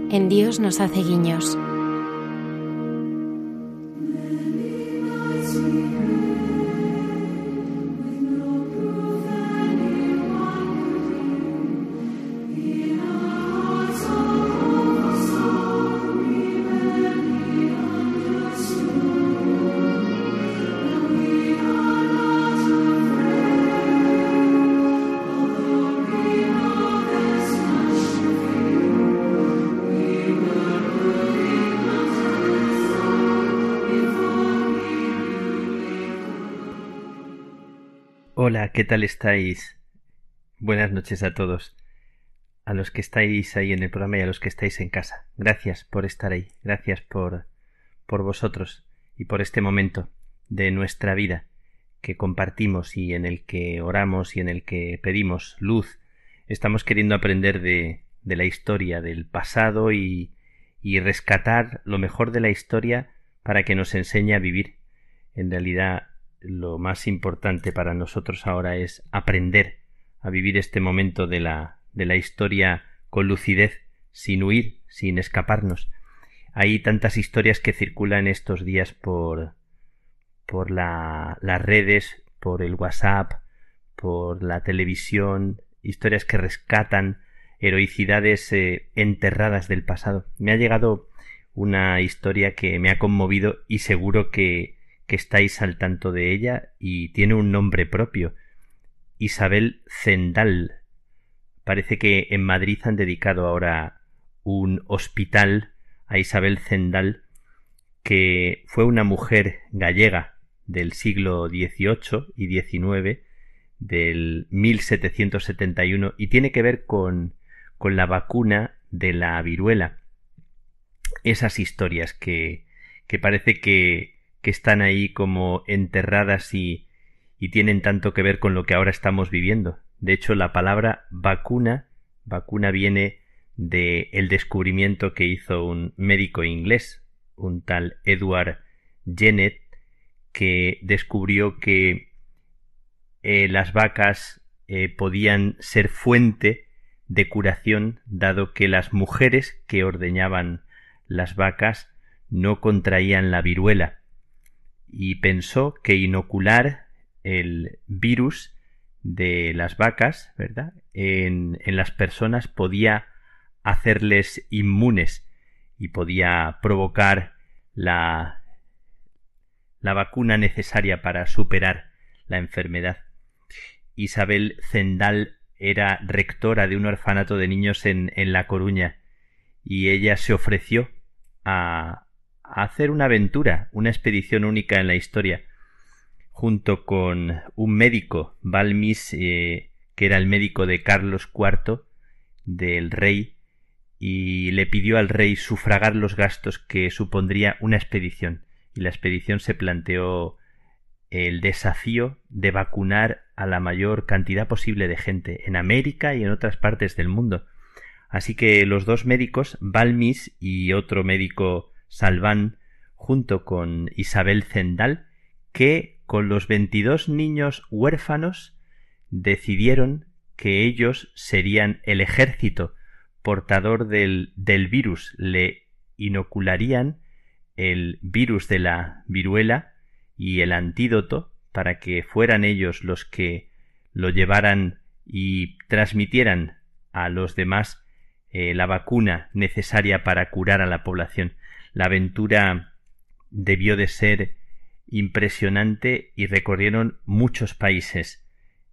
en Dios nos hace guiños. ¿Qué tal estáis? Buenas noches a todos. A los que estáis ahí en el programa y a los que estáis en casa. Gracias por estar ahí. Gracias por por vosotros y por este momento de nuestra vida que compartimos y en el que oramos y en el que pedimos luz. Estamos queriendo aprender de, de la historia del pasado y, y rescatar lo mejor de la historia para que nos enseñe a vivir. En realidad lo más importante para nosotros ahora es aprender a vivir este momento de la, de la historia con lucidez, sin huir, sin escaparnos. Hay tantas historias que circulan estos días por, por la, las redes, por el WhatsApp, por la televisión, historias que rescatan heroicidades eh, enterradas del pasado. Me ha llegado una historia que me ha conmovido y seguro que que estáis al tanto de ella y tiene un nombre propio. Isabel Zendal. Parece que en Madrid han dedicado ahora un hospital a Isabel Zendal, que fue una mujer gallega del siglo XVIII y XIX, del 1771, y tiene que ver con, con la vacuna de la viruela. Esas historias que, que parece que, que están ahí como enterradas y, y tienen tanto que ver con lo que ahora estamos viviendo. De hecho, la palabra vacuna, vacuna viene de descubrimiento que hizo un médico inglés, un tal Edward Jenner, que descubrió que eh, las vacas eh, podían ser fuente de curación, dado que las mujeres que ordeñaban las vacas no contraían la viruela, y pensó que inocular el virus de las vacas, ¿verdad? En, en las personas podía hacerles inmunes y podía provocar la, la vacuna necesaria para superar la enfermedad. Isabel Zendal era rectora de un orfanato de niños en, en La Coruña y ella se ofreció a, hacer una aventura, una expedición única en la historia, junto con un médico, Balmis, eh, que era el médico de Carlos IV, del rey, y le pidió al rey sufragar los gastos que supondría una expedición. Y la expedición se planteó el desafío de vacunar a la mayor cantidad posible de gente en América y en otras partes del mundo. Así que los dos médicos, Balmis y otro médico Salván, junto con Isabel Zendal, que con los veintidós niños huérfanos decidieron que ellos serían el ejército portador del, del virus, le inocularían el virus de la viruela y el antídoto para que fueran ellos los que lo llevaran y transmitieran a los demás eh, la vacuna necesaria para curar a la población. La aventura debió de ser impresionante y recorrieron muchos países.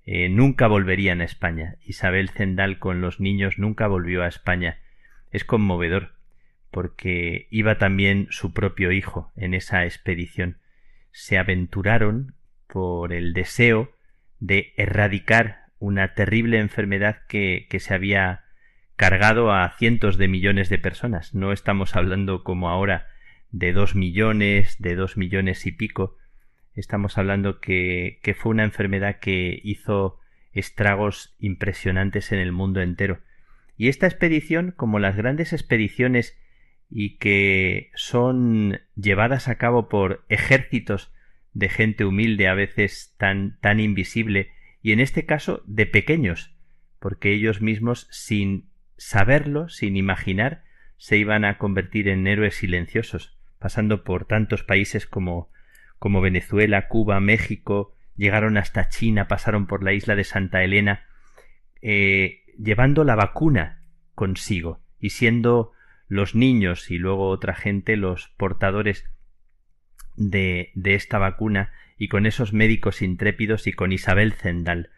Eh, nunca volverían a España. Isabel Zendal con los niños nunca volvió a España. Es conmovedor, porque iba también su propio hijo en esa expedición. Se aventuraron por el deseo de erradicar una terrible enfermedad que, que se había cargado a cientos de millones de personas. No estamos hablando como ahora de dos millones, de dos millones y pico. Estamos hablando que, fue una enfermedad que hizo estragos impresionantes en el mundo entero. Y esta expedición, como las grandes expediciones y que son llevadas a cabo por ejércitos de gente humilde, a veces tan, tan invisible, y en este caso de pequeños, porque ellos mismos, sin saberlo, sin imaginar, se iban a convertir en héroes silenciosos, pasando por tantos países como, como Venezuela, Cuba, México, llegaron hasta China, pasaron por la isla de Santa Elena, eh, llevando la vacuna consigo y siendo los niños y luego otra gente los portadores de, de esta vacuna y con esos médicos intrépidos y con Isabel Zendal,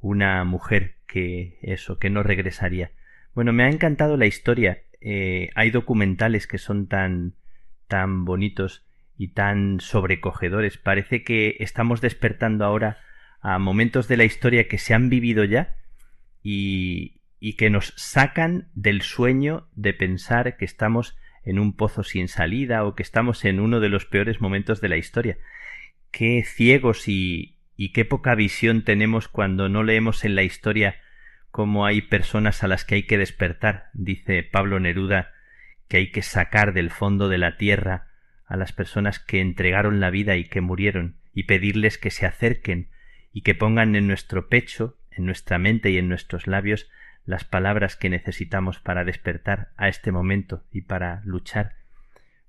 una mujer que eso, que no regresaría. Bueno, me ha encantado la historia. Eh, hay documentales que son tan tan bonitos y tan sobrecogedores. Parece que estamos despertando ahora a momentos de la historia que se han vivido ya y, y que nos sacan del sueño de pensar que estamos en un pozo sin salida o que estamos en uno de los peores momentos de la historia. Qué ciegos y, y qué poca visión tenemos cuando no leemos en la historia cómo hay personas a las que hay que despertar, dice Pablo Neruda, que hay que sacar del fondo de la tierra a las personas que entregaron la vida y que murieron, y pedirles que se acerquen y que pongan en nuestro pecho, en nuestra mente y en nuestros labios las palabras que necesitamos para despertar a este momento y para luchar.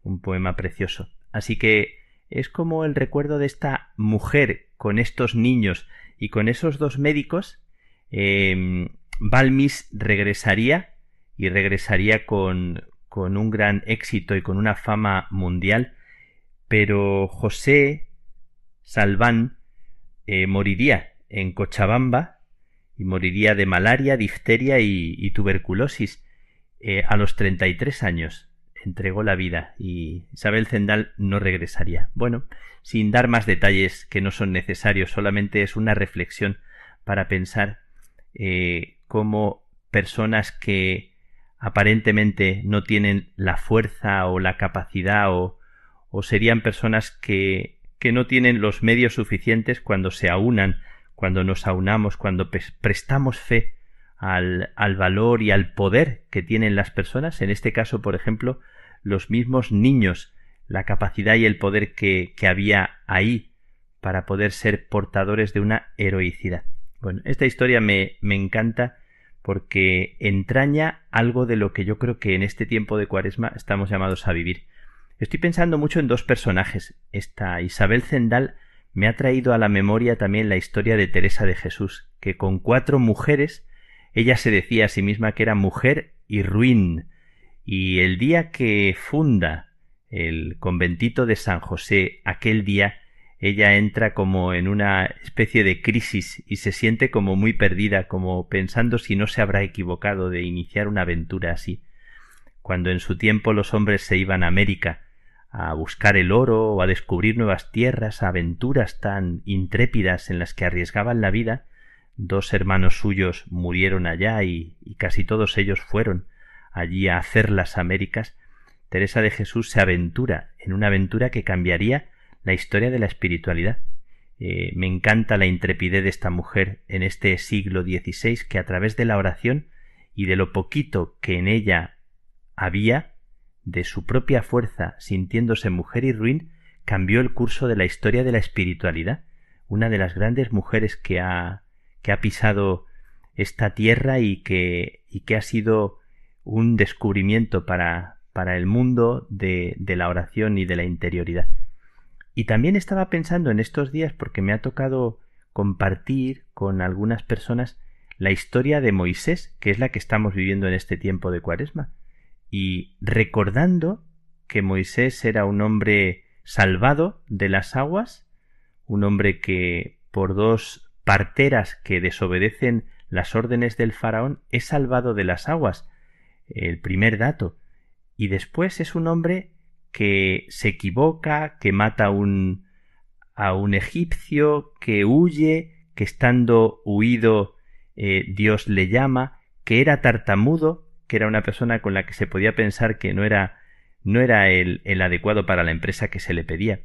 Un poema precioso. Así que es como el recuerdo de esta mujer con estos niños y con esos dos médicos. Eh, Balmis regresaría y regresaría con, un gran éxito y con una fama mundial, pero José Salván eh, moriría en Cochabamba y moriría de malaria, difteria y, tuberculosis eh, a los 33 años. Entregó la vida y Isabel Zendal no regresaría. Bueno, sin dar más detalles que no son necesarios, solamente es una reflexión para pensar eh, cómo personas que aparentemente no tienen la fuerza o la capacidad o, o serían personas que, que no tienen los medios suficientes cuando se aunan, cuando nos aunamos, cuando prestamos fe al, al valor y al poder que tienen las personas, en este caso, por ejemplo, los mismos niños, la capacidad y el poder que, que había ahí para poder ser portadores de una heroicidad. Bueno, esta historia me, me encanta porque entraña algo de lo que yo creo que en este tiempo de cuaresma estamos llamados a vivir. Estoy pensando mucho en dos personajes. Esta Isabel Zendal me ha traído a la memoria también la historia de Teresa de Jesús, que con cuatro mujeres ella se decía a sí misma que era mujer y ruin, y el día que funda el conventito de San José, aquel día ella entra como en una especie de crisis y se siente como muy perdida, como pensando si no se habrá equivocado de iniciar una aventura así. Cuando en su tiempo los hombres se iban a América a buscar el oro o a descubrir nuevas tierras, aventuras tan intrépidas en las que arriesgaban la vida, dos hermanos suyos murieron allá y, y casi todos ellos fueron allí a hacer las Américas, Teresa de Jesús se aventura en una aventura que cambiaría la historia de la espiritualidad. Eh, me encanta la intrepidez de esta mujer en este siglo XVI que a través de la oración y de lo poquito que en ella había, de su propia fuerza, sintiéndose mujer y ruin, cambió el curso de la historia de la espiritualidad, una de las grandes mujeres que ha, que ha pisado esta tierra y que, y que ha sido un descubrimiento para, para el mundo de, de la oración y de la interioridad. Y también estaba pensando en estos días, porque me ha tocado compartir con algunas personas la historia de Moisés, que es la que estamos viviendo en este tiempo de Cuaresma, y recordando que Moisés era un hombre salvado de las aguas, un hombre que por dos parteras que desobedecen las órdenes del faraón es salvado de las aguas, el primer dato, y después es un hombre que se equivoca, que mata a un, a un egipcio, que huye, que estando huido eh, Dios le llama, que era tartamudo, que era una persona con la que se podía pensar que no era no era el, el adecuado para la empresa que se le pedía.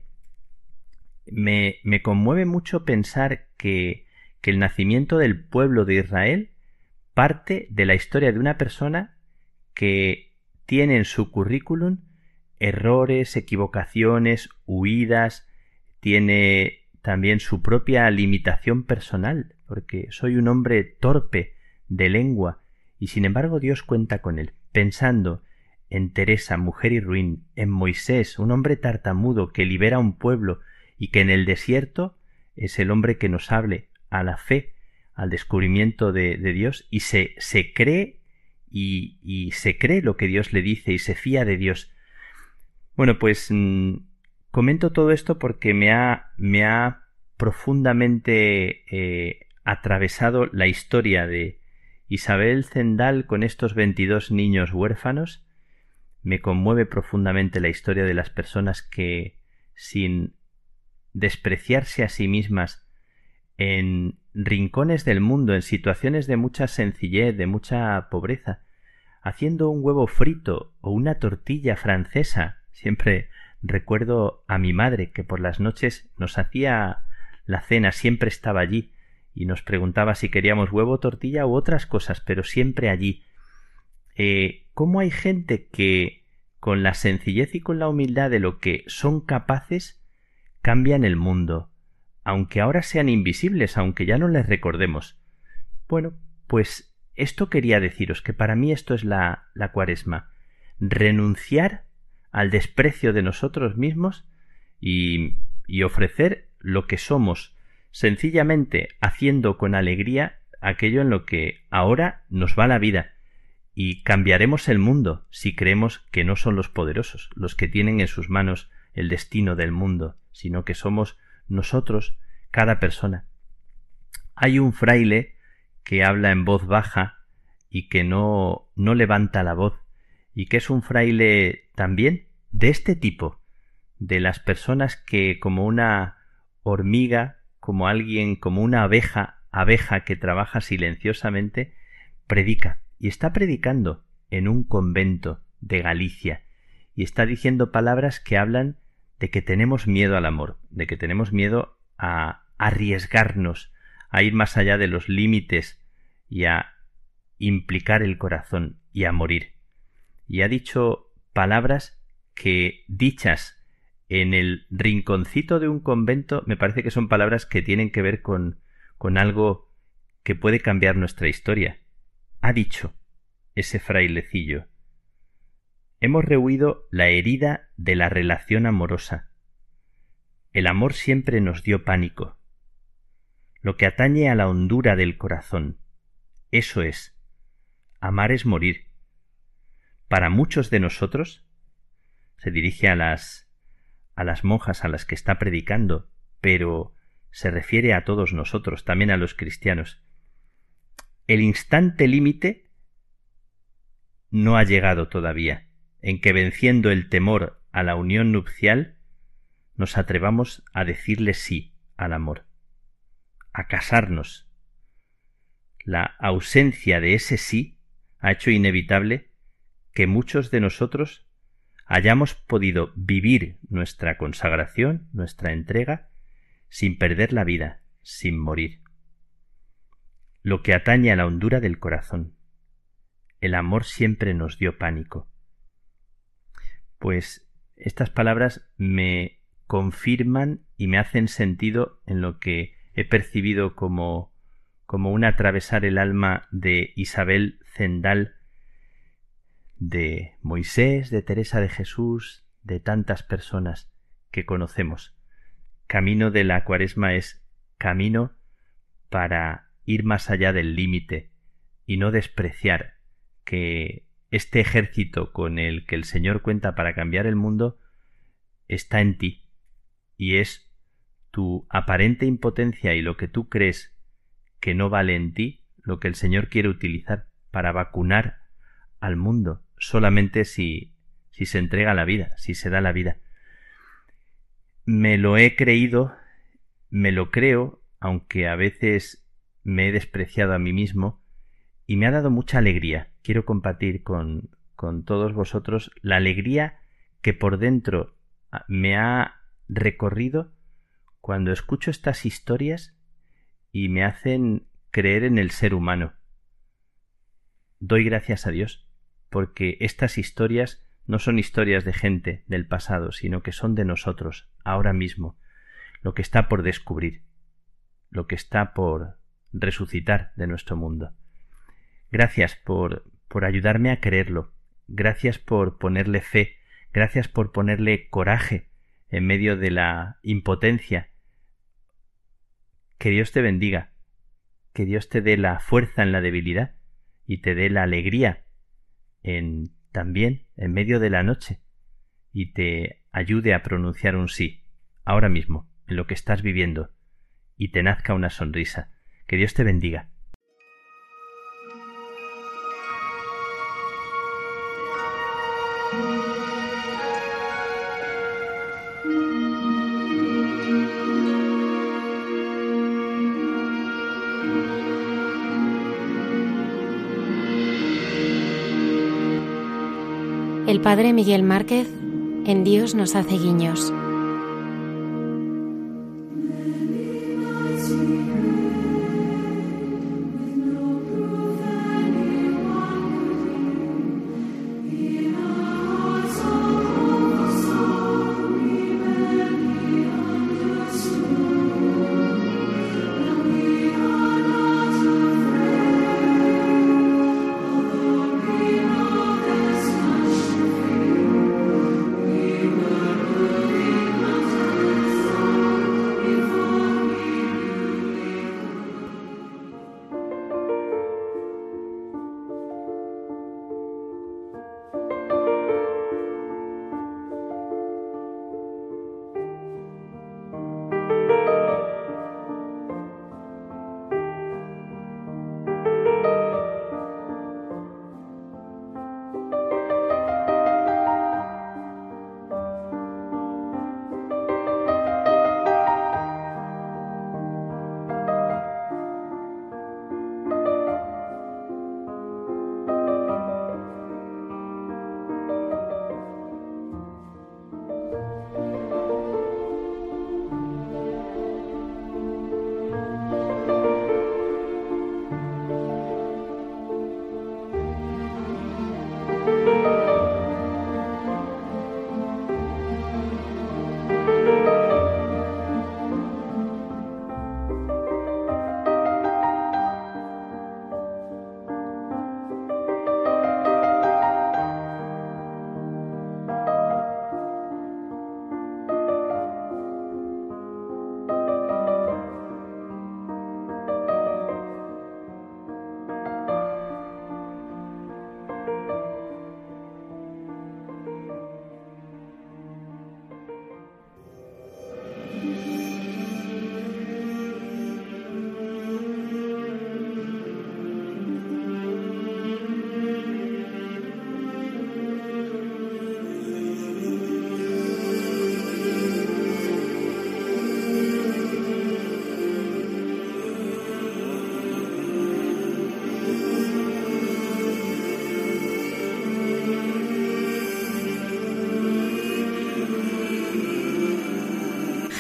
Me, me conmueve mucho pensar que, que el nacimiento del pueblo de Israel parte de la historia de una persona que tiene en su currículum errores, equivocaciones, huidas, tiene también su propia limitación personal, porque soy un hombre torpe de lengua, y sin embargo Dios cuenta con él, pensando en Teresa, mujer y ruin, en Moisés, un hombre tartamudo que libera a un pueblo y que en el desierto es el hombre que nos hable a la fe, al descubrimiento de, Dios, y se, se cree y, y se cree lo que Dios le dice y se fía de Dios. Bueno, pues mm, comento todo esto porque me ha, me ha profundamente eh, atravesado la historia de Isabel Zendal con estos 22 niños huérfanos. Me conmueve profundamente la historia de las personas que, sin despreciarse a sí mismas, en rincones del mundo, en situaciones de mucha sencillez, de mucha pobreza, haciendo un huevo frito o una tortilla francesa Siempre recuerdo a mi madre que por las noches nos hacía la cena, siempre estaba allí y nos preguntaba si queríamos huevo, tortilla u otras cosas, pero siempre allí. Eh, ¿Cómo hay gente que con la sencillez y con la humildad de lo que son capaces cambian el mundo, aunque ahora sean invisibles, aunque ya no les recordemos? Bueno, pues esto quería deciros que para mí esto es la, la cuaresma. Renunciar al desprecio de nosotros mismos y, ofrecer lo que somos, sencillamente haciendo con alegría aquello en lo que ahora nos va la vida, y cambiaremos el mundo si creemos que no son los poderosos los que tienen en sus manos el destino del mundo, sino que somos nosotros, cada persona. Hay un fraile que habla en voz baja y que no, no levanta la voz, y que es un fraile también de este tipo, de las personas que como una hormiga, como alguien, como una abeja, abeja que trabaja silenciosamente, predica y está predicando en un convento de Galicia y está diciendo palabras que hablan de que tenemos miedo al amor, de que tenemos miedo a arriesgarnos, a ir más allá de los límites y a implicar el corazón y a morir. Y ha dicho palabras que dichas en el rinconcito de un convento me parece que son palabras que tienen que ver con, con algo que puede cambiar nuestra historia. Ha dicho ese frailecillo. Hemos rehuido la herida de la relación amorosa. El amor siempre nos dio pánico. Lo que atañe a la hondura del corazón. Eso es. Amar es morir. Para muchos de nosotros, se dirige a las a las monjas a las que está predicando, pero se refiere a todos nosotros, también a los cristianos. El instante límite no ha llegado todavía, en que venciendo el temor a la unión nupcial, nos atrevamos a decirle sí al amor, a casarnos. La ausencia de ese sí ha hecho inevitable que muchos de nosotros hayamos podido vivir nuestra consagración, nuestra entrega, sin perder la vida, sin morir. Lo que atañe a la hondura del corazón. El amor siempre nos dio pánico. Pues estas palabras me confirman y me hacen sentido en lo que he percibido como como un atravesar el alma de Isabel Zendal de Moisés, de Teresa de Jesús, de tantas personas que conocemos. Camino de la cuaresma es camino para ir más allá del límite y no despreciar que este ejército con el que el Señor cuenta para cambiar el mundo está en ti y es tu aparente impotencia y lo que tú crees que no vale en ti lo que el Señor quiere utilizar para vacunar al mundo solamente si, si se entrega la vida, si se da la vida. Me lo he creído, me lo creo, aunque a veces me he despreciado a mí mismo, y me ha dado mucha alegría. Quiero compartir con, con todos vosotros la alegría que por dentro ah, me ha recorrido cuando escucho estas historias y me hacen creer en el ser humano. Doy gracias a Dios porque estas historias no son historias de gente del pasado, sino que son de nosotros, ahora mismo, lo que está por descubrir, lo que está por resucitar de nuestro mundo. Gracias por, por ayudarme a creerlo, gracias por ponerle fe, gracias por ponerle coraje en medio de la impotencia. Que Dios te bendiga, que Dios te dé la fuerza en la debilidad y te dé la alegría en también en medio de la noche y te ayude a pronunciar un sí ahora mismo en lo que estás viviendo y te nazca una sonrisa. Que Dios te bendiga. Padre Miguel Márquez en Dios nos hace guiños.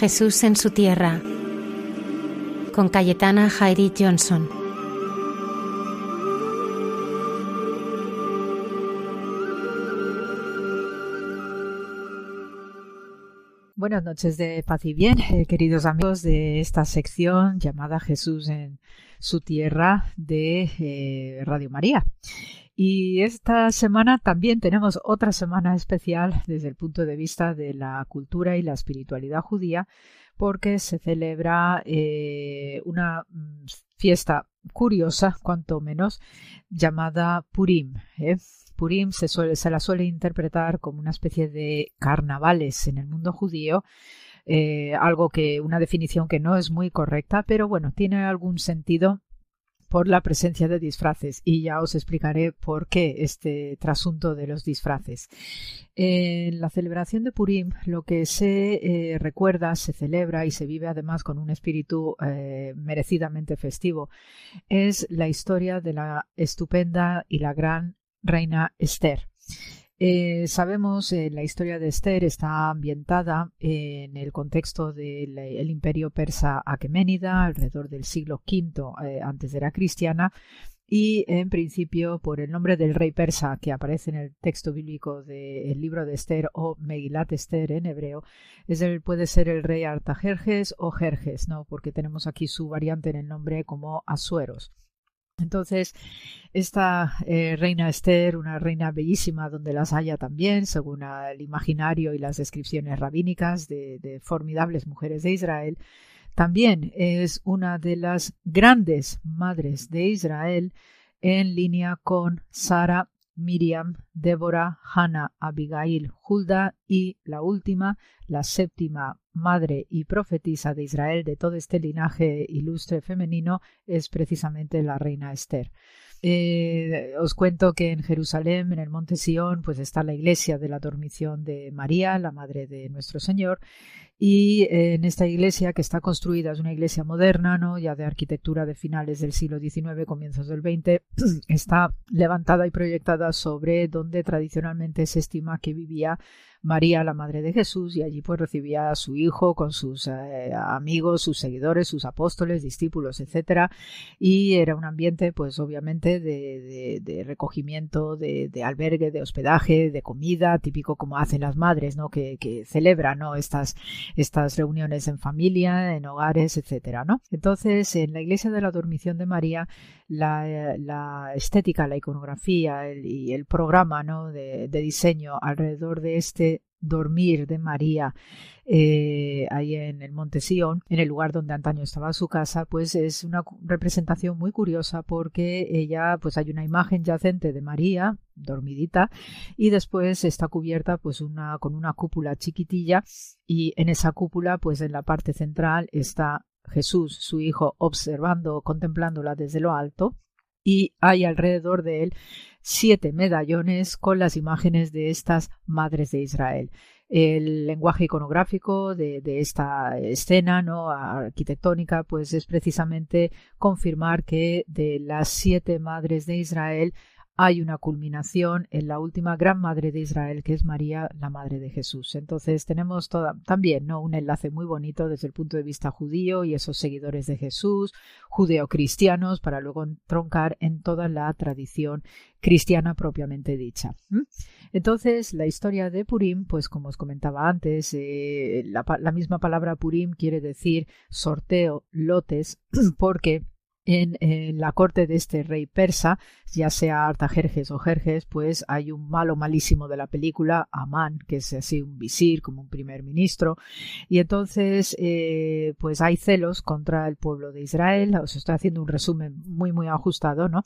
Jesús en su tierra, con Cayetana Jairi Johnson. Buenas noches de paz y bien, eh, queridos amigos de esta sección llamada Jesús en su tierra de eh, Radio María. Y esta semana también tenemos otra semana especial desde el punto de vista de la cultura y la espiritualidad judía, porque se celebra eh, una mm, fiesta curiosa, cuanto menos, llamada Purim. ¿eh? Purim se, se, la suele interpretar como una especie de carnavales en el mundo judío, eh, algo que, una definición que no es muy correcta, pero bueno, tiene algún sentido por la presencia de disfraces y ya os explicaré por qué este trasunto de los disfraces. En la celebración de Purim lo que se eh, recuerda, se celebra y se vive además con un espíritu eh, merecidamente festivo es la historia de la estupenda y la gran reina Esther. Eh, sabemos eh, la historia de Esther está ambientada en el contexto del imperio persa aqueménida alrededor del siglo V eh, antes de la cristiana y en principio por el nombre del rey persa que aparece en el texto bíblico del libro de Esther o Megilat Esther en hebreo es el, puede ser el rey Artajerjes o Jerjes, ¿no? porque tenemos aquí su variante en el nombre como Asueros. Entonces, esta eh, reina Esther, una reina bellísima donde las haya también, según el imaginario y las descripciones rabínicas de, formidables mujeres de Israel, también es una de las grandes madres de Israel en línea con Sara, Miriam, Débora, Hannah, Abigail, Hulda y la última, la séptima madre y profetisa de Israel de todo este linaje ilustre femenino es precisamente la reina Esther. Eh, os cuento que en Jerusalén, en el monte Sión, pues está la iglesia de la dormición de María, la madre de nuestro Señor, y en esta iglesia que está construida, es una iglesia moderna, ¿no? ya de arquitectura de finales del siglo XIX, comienzos del XX, está levantada y proyectada sobre donde tradicionalmente se estima que vivía María, la madre de Jesús, y allí pues recibía a su hijo con sus eh, amigos, sus seguidores, sus apóstoles, discípulos, etcétera, y era un ambiente pues obviamente de, recogimiento, de, albergue, de hospedaje, de comida, típico como hacen las madres, ¿no? Que, que celebran, ¿no? Estas, estas reuniones en familia, en hogares, etcétera, ¿no? Entonces, en la iglesia de la dormición de María, la, estética, la iconografía y el programa, ¿no? de, de diseño alrededor de este dormir de María eh, ahí en el Monte Sion, en el lugar donde antaño estaba su casa, pues es una representación muy curiosa porque ella, pues hay una imagen yacente de María dormidita y después está cubierta pues una con una cúpula chiquitilla y en esa cúpula pues en la parte central está Jesús, su hijo, observando, contemplándola desde lo alto y hay alrededor de él siete medallones con las imágenes de estas madres de Israel. El lenguaje iconográfico de, de, esta escena ¿no? arquitectónica pues es precisamente confirmar que de las siete madres de Israel hay una culminación en la última gran madre de Israel, que es María, la madre de Jesús. Entonces tenemos también ¿no? un enlace muy bonito desde el punto de vista judío y esos seguidores de Jesús, judeocristianos, para luego troncar en toda la tradición cristiana propiamente dicha. Entonces, la historia de Purim, pues como os comentaba antes, eh, la misma palabra Purim quiere decir sorteo, lotes, porque en, la corte de este rey persa, ya sea Artajerjes o Jerjes, pues hay un malo malísimo de la película, Amán, que es así un visir, como un primer ministro, y entonces eh, pues hay celos contra el pueblo de Israel, os estoy haciendo un resumen muy muy ajustado, ¿no?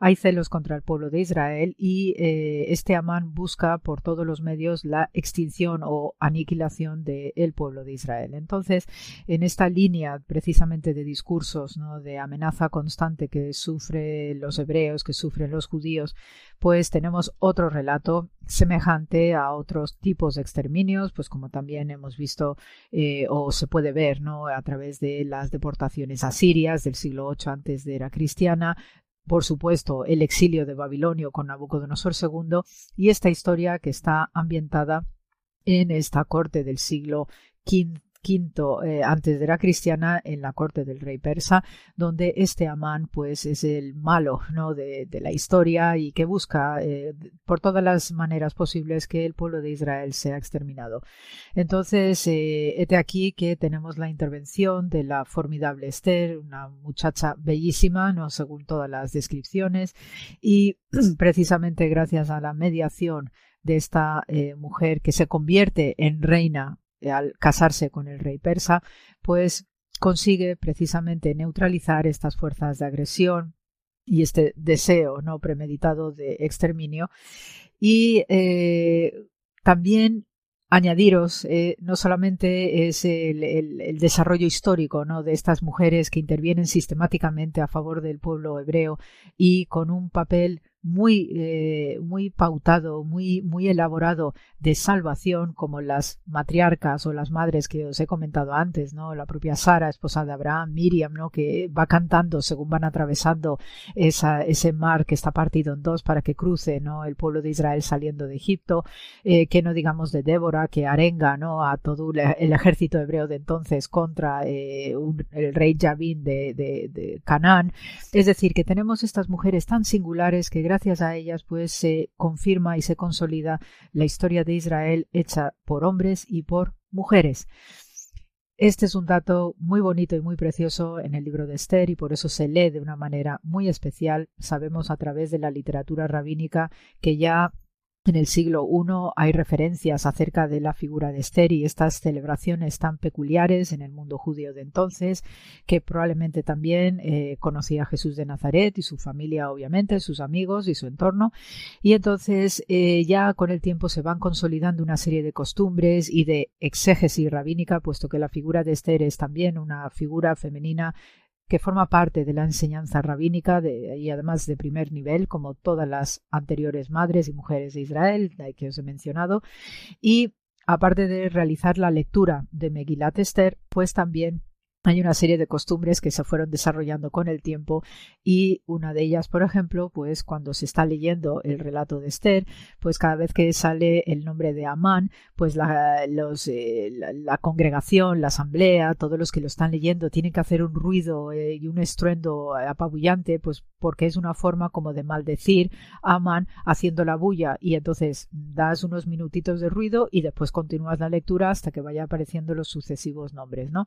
Hay celos contra el pueblo de Israel y eh, este Amán busca por todos los medios la extinción o aniquilación del pueblo de Israel. Entonces, en esta línea precisamente de discursos, ¿no? De amenazas constante que sufren los hebreos, que sufren los judíos, pues tenemos otro relato semejante a otros tipos de exterminios, pues como también hemos visto eh, o se puede ver ¿no? a través de las deportaciones asirias del siglo VIII antes de era cristiana, por supuesto, el exilio de Babilonio con Nabucodonosor II y esta historia que está ambientada en esta corte del siglo V eh, antes de la cristiana en la corte del rey persa, donde este Amán pues es el malo ¿no? de, la historia y que busca eh, por todas las maneras posibles que el pueblo de Israel sea exterminado. Entonces, eh, este aquí que tenemos la intervención de la formidable Esther, una muchacha bellísima, ¿no? según todas las descripciones, y precisamente gracias a la mediación de esta eh, mujer que se convierte en reina al casarse con el rey persa, pues consigue precisamente neutralizar estas fuerzas de agresión y este deseo no premeditado de exterminio y eh, también añadiros eh, no solamente es el, el, desarrollo histórico ¿no? de estas mujeres que intervienen sistemáticamente a favor del pueblo hebreo y con un papel muy, eh, muy pautado, muy, muy elaborado de salvación, como las matriarcas o las madres que os he comentado antes, ¿no? La propia Sara, esposa de Abraham, Miriam, ¿no? Que va cantando según van atravesando esa, ese mar que está partido en dos para que cruce, ¿no? El pueblo de Israel saliendo de Egipto, eh, que no digamos de Débora, que arenga, ¿no? A todo el ejército hebreo de entonces contra eh, el rey Javín de, de, de Canaán. Es decir, que tenemos estas mujeres tan singulares que gracias a ellas pues se confirma y se consolida la historia de Israel hecha por hombres y por mujeres. Este es un dato muy bonito y muy precioso en el libro de Esther y por eso se lee de una manera muy especial. Sabemos a través de la literatura rabínica que ya en el siglo I hay referencias acerca de la figura de Esther y estas celebraciones tan peculiares en el mundo judío de entonces, que probablemente también eh, conocía a Jesús de Nazaret y su familia, obviamente, sus amigos y su entorno. Y entonces eh, ya con el tiempo se van consolidando una serie de costumbres y de exégesis rabínica, puesto que la figura de Esther es también una figura femenina que forma parte de la enseñanza rabínica y además de primer nivel, como todas las anteriores madres y mujeres de Israel, que os he mencionado. Y aparte de realizar la lectura de Megilat Esther, pues también hay una serie de costumbres que se fueron desarrollando con el tiempo y una de ellas, por ejemplo, pues cuando se está leyendo el relato de Esther, pues cada vez que sale el nombre de Amán, pues la, eh, congregación, la asamblea, todos los que lo están leyendo tienen que hacer un ruido eh, y un estruendo apabullante, pues porque es una forma como de maldecir a Amán haciendo la bulla y entonces das unos minutitos de ruido y después continúas la lectura hasta que vaya apareciendo los sucesivos nombres, ¿no?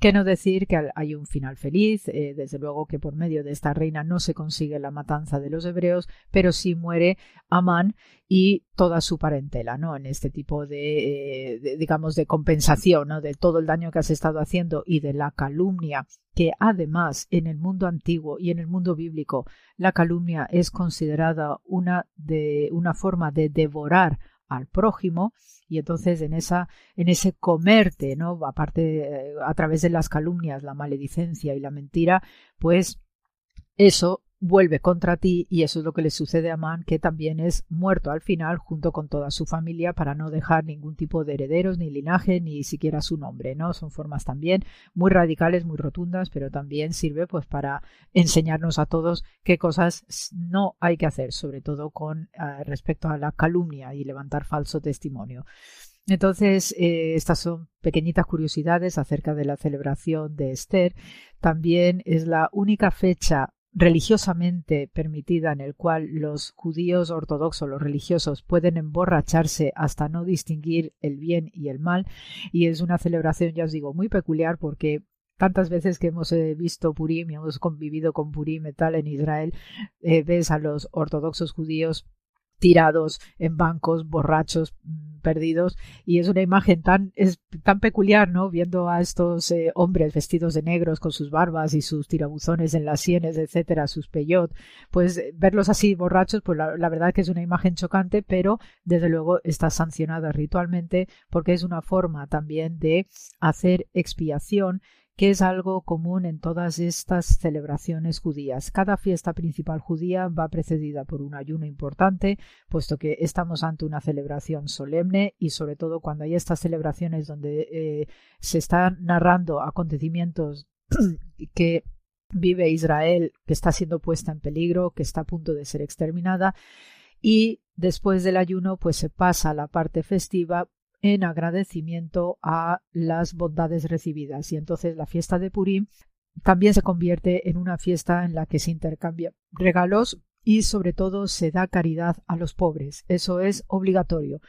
Que no decir que hay un final feliz, eh, desde luego que por medio de esta reina no se consigue la matanza de los hebreos, pero sí muere Amán y toda su parentela, ¿no? En este tipo de, eh, digamos, de compensación, ¿no? De todo el daño que has estado haciendo y de la calumnia, que además en el mundo antiguo y en el mundo bíblico la calumnia es considerada una de una forma de devorar al prójimo y entonces en esa en ese comerte no aparte eh, a través de las calumnias la maledicencia y la mentira pues eso vuelve contra ti y eso es lo que le sucede a Man, que también es muerto al final junto con toda su familia para no dejar ningún tipo de herederos, ni linaje, ni siquiera su nombre, ¿no? Son formas también muy radicales, muy rotundas, pero también sirve pues para enseñarnos a todos qué cosas no hay que hacer, sobre todo con eh, respecto a la calumnia y levantar falso testimonio. Entonces, eh, estas son pequeñitas curiosidades acerca de la celebración de Esther. También es la única fecha religiosamente permitida en el cual los judíos ortodoxos, los religiosos, pueden emborracharse hasta no distinguir el bien y el mal. Y es una celebración, ya os digo, muy peculiar porque tantas veces que hemos eh, visto Purim y hemos convivido con Purim y tal en Israel, eh, ves a los ortodoxos judíos tirados en bancos, borrachos, mm, perdidos, y es una imagen tan, es tan peculiar, ¿no? Viendo a estos eh, hombres vestidos de negros con sus barbas y sus tirabuzones en las sienes, etcétera, sus peyot, pues eh, verlos así borrachos, pues la, la verdad que es una imagen chocante, pero desde luego está sancionada ritualmente porque es una forma también de hacer expiación que es algo común en todas estas celebraciones judías. Cada fiesta principal judía va precedida por un ayuno importante, puesto que estamos ante una celebración solemne y sobre todo cuando hay estas celebraciones donde eh, se están narrando acontecimientos que vive Israel, que está siendo puesta en peligro, que está a punto de ser exterminada, y después del ayuno pues se pasa a la parte festiva en agradecimiento a las bondades recibidas. Y entonces la fiesta de Purim también se convierte en una fiesta en la que se intercambian regalos y sobre todo se da caridad a los pobres. Eso es obligatorio.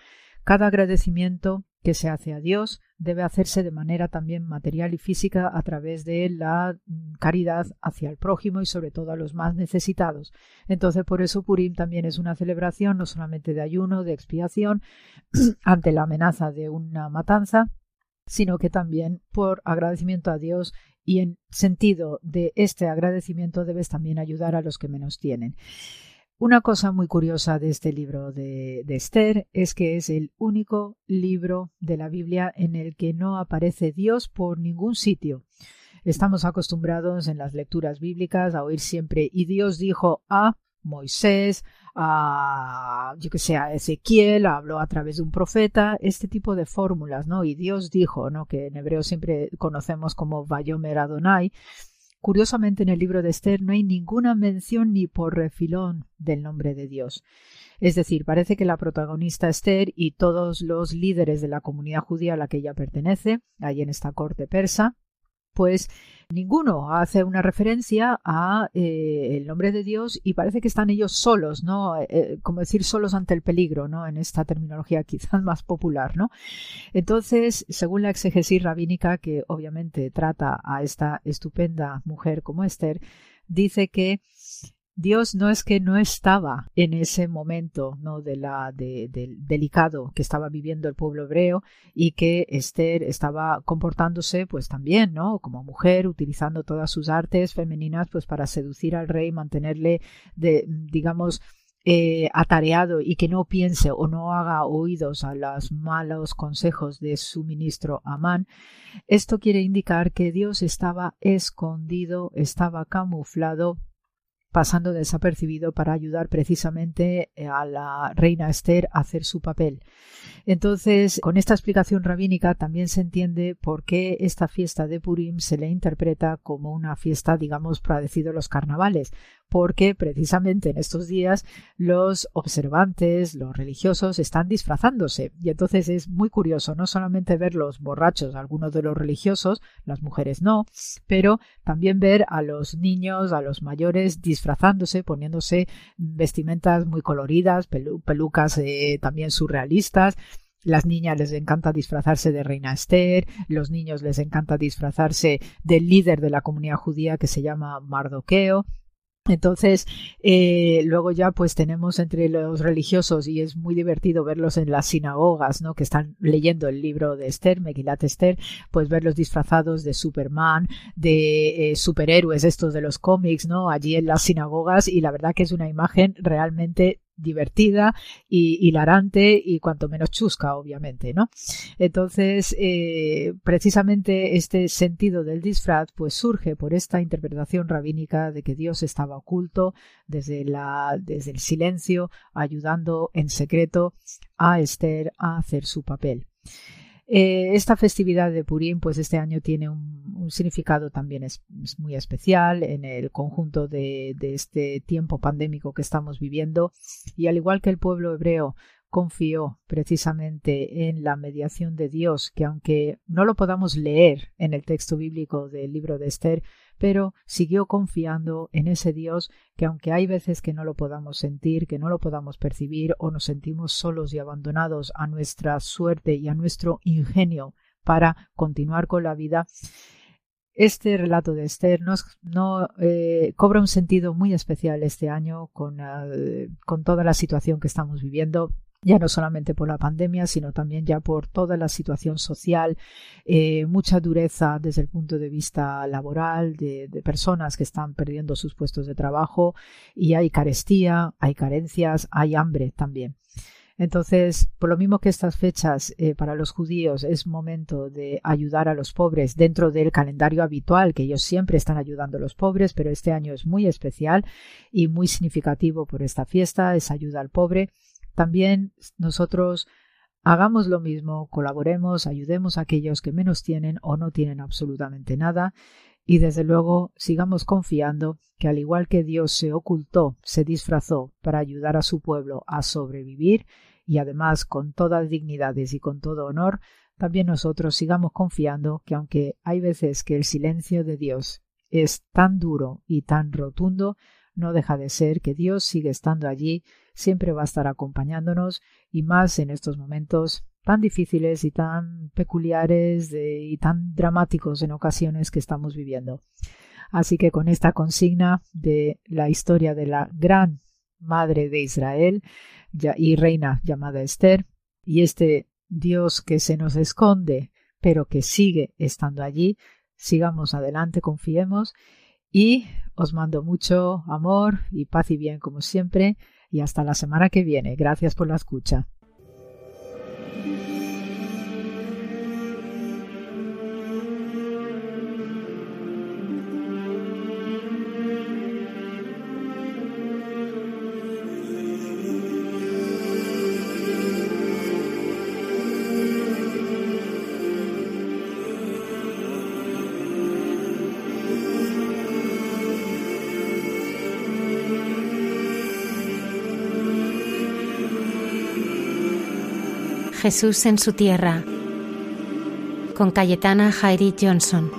Cada agradecimiento que se hace a Dios debe hacerse de manera también material y física a través de la mm, caridad hacia el prójimo y sobre todo a los más necesitados. Entonces, por eso Purim también es una celebración no solamente de ayuno, de expiación ante la amenaza de una matanza, sino que también por agradecimiento a Dios y en sentido de este agradecimiento debes también ayudar a los que menos tienen. Una cosa muy curiosa de este libro de, Esther es que es el único libro de la Biblia en el que no aparece Dios por ningún sitio. Estamos acostumbrados en las lecturas bíblicas a oír siempre y Dios dijo a Moisés, a, yo que sé, a Ezequiel, habló a través de un profeta, este tipo de fórmulas, ¿no? Y Dios dijo, ¿no? Que en hebreo siempre conocemos como Vayomer Adonai. Curiosamente en el libro de Esther no hay ninguna mención ni por refilón del nombre de Dios. Es decir, parece que la protagonista Esther y todos los líderes de la comunidad judía a la que ella pertenece, ahí en esta corte persa, pues ninguno hace una referencia a eh, el nombre de Dios y parece que están ellos solos, ¿no? Eh, eh, como decir solos ante el peligro, ¿no? En esta terminología quizás más popular, ¿no? Entonces, según la exegesis rabínica, que obviamente trata a esta estupenda mujer como Esther, dice que Dios no es que no estaba en ese momento ¿no? de la, del delicado que estaba viviendo el pueblo hebreo y que Esther estaba comportándose pues también ¿no? como mujer utilizando todas sus artes femeninas pues para seducir al rey mantenerle de digamos eh, atareado y que no piense o no haga oídos a los malos consejos de su ministro Amán, esto quiere indicar que Dios estaba escondido, estaba camuflado pasando desapercibido para ayudar precisamente eh, a la reina Esther a hacer su papel. Entonces, con esta explicación rabínica también se entiende por qué esta fiesta de Purim se le interpreta como una fiesta, digamos, parecido a los carnavales, porque precisamente en estos días los observantes, los religiosos, están disfrazándose. Y entonces es muy curioso no solamente ver los borrachos, algunos de los religiosos, las mujeres no, pero también ver a los niños, a los mayores disfrazándose, poniéndose vestimentas muy coloridas, pelucas eh, también surrealistas, las niñas les encanta disfrazarse de Reina Esther, los niños les encanta disfrazarse del líder de la comunidad judía que se llama Mardoqueo. Entonces, eh, luego ya pues tenemos entre los religiosos, y es muy divertido verlos en las sinagogas, ¿no? Que están leyendo el libro de Esther, Megilat Esther, pues verlos disfrazados de Superman, de eh, superhéroes estos de los cómics, ¿no? Allí en las sinagogas, y la verdad que es una imagen realmente divertida y hilarante y cuanto menos chusca, obviamente, ¿no? Entonces, eh, precisamente este sentido del disfraz, pues surge por esta interpretación rabínica de que Dios estaba oculto desde la, desde el silencio, ayudando en secreto a Esther a hacer su papel. Eh, esta festividad de Purim, pues este año tiene un, significado también es, muy especial en el conjunto de, de este tiempo pandémico que estamos viviendo. Y al igual que el pueblo hebreo confió precisamente en la mediación de Dios, que aunque no lo podamos leer en el texto bíblico del libro de Esther, pero siguió confiando en ese Dios que aunque hay veces que no lo podamos sentir, que no lo podamos percibir o nos sentimos solos y abandonados a nuestra suerte y a nuestro ingenio para continuar con la vida, este relato de Esther no, eh, cobra un sentido muy especial este año con, eh, con toda la situación que estamos viviendo ya no solamente por la pandemia, sino también ya por toda la situación social, eh, mucha dureza desde el punto de vista laboral, de, personas que están perdiendo sus puestos de trabajo y hay carestía, hay carencias, hay hambre también. Entonces, por lo mismo que estas fechas eh, para los judíos es momento de ayudar a los pobres dentro del calendario habitual, que ellos siempre están ayudando a los pobres, pero este año es muy especial y muy significativo por esta fiesta, es ayuda al pobre también nosotros hagamos lo mismo, colaboremos, ayudemos a aquellos que menos tienen o no tienen absolutamente nada y desde luego sigamos confiando que al igual que Dios se ocultó, se disfrazó para ayudar a su pueblo a sobrevivir y además con todas dignidades y con todo honor, también nosotros sigamos confiando que aunque hay veces que el silencio de Dios es tan duro y tan rotundo, no deja de ser que Dios sigue estando allí, siempre va a estar acompañándonos y más en estos momentos tan difíciles y tan peculiares y tan dramáticos en ocasiones que estamos viviendo. Así que con esta consigna de la historia de la gran madre de Israel y reina llamada Esther, y este Dios que se nos esconde, pero que sigue estando allí, sigamos adelante, confiemos y os mando mucho amor y paz y bien como siempre y hasta la semana que viene. Gracias por la escucha. Jesús en su tierra, con Cayetana Jairi Johnson.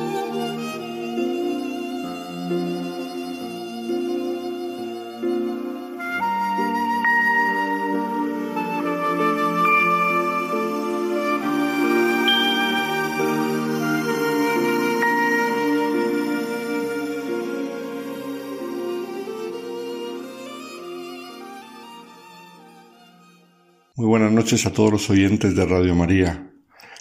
Noches a todos los oyentes de Radio María.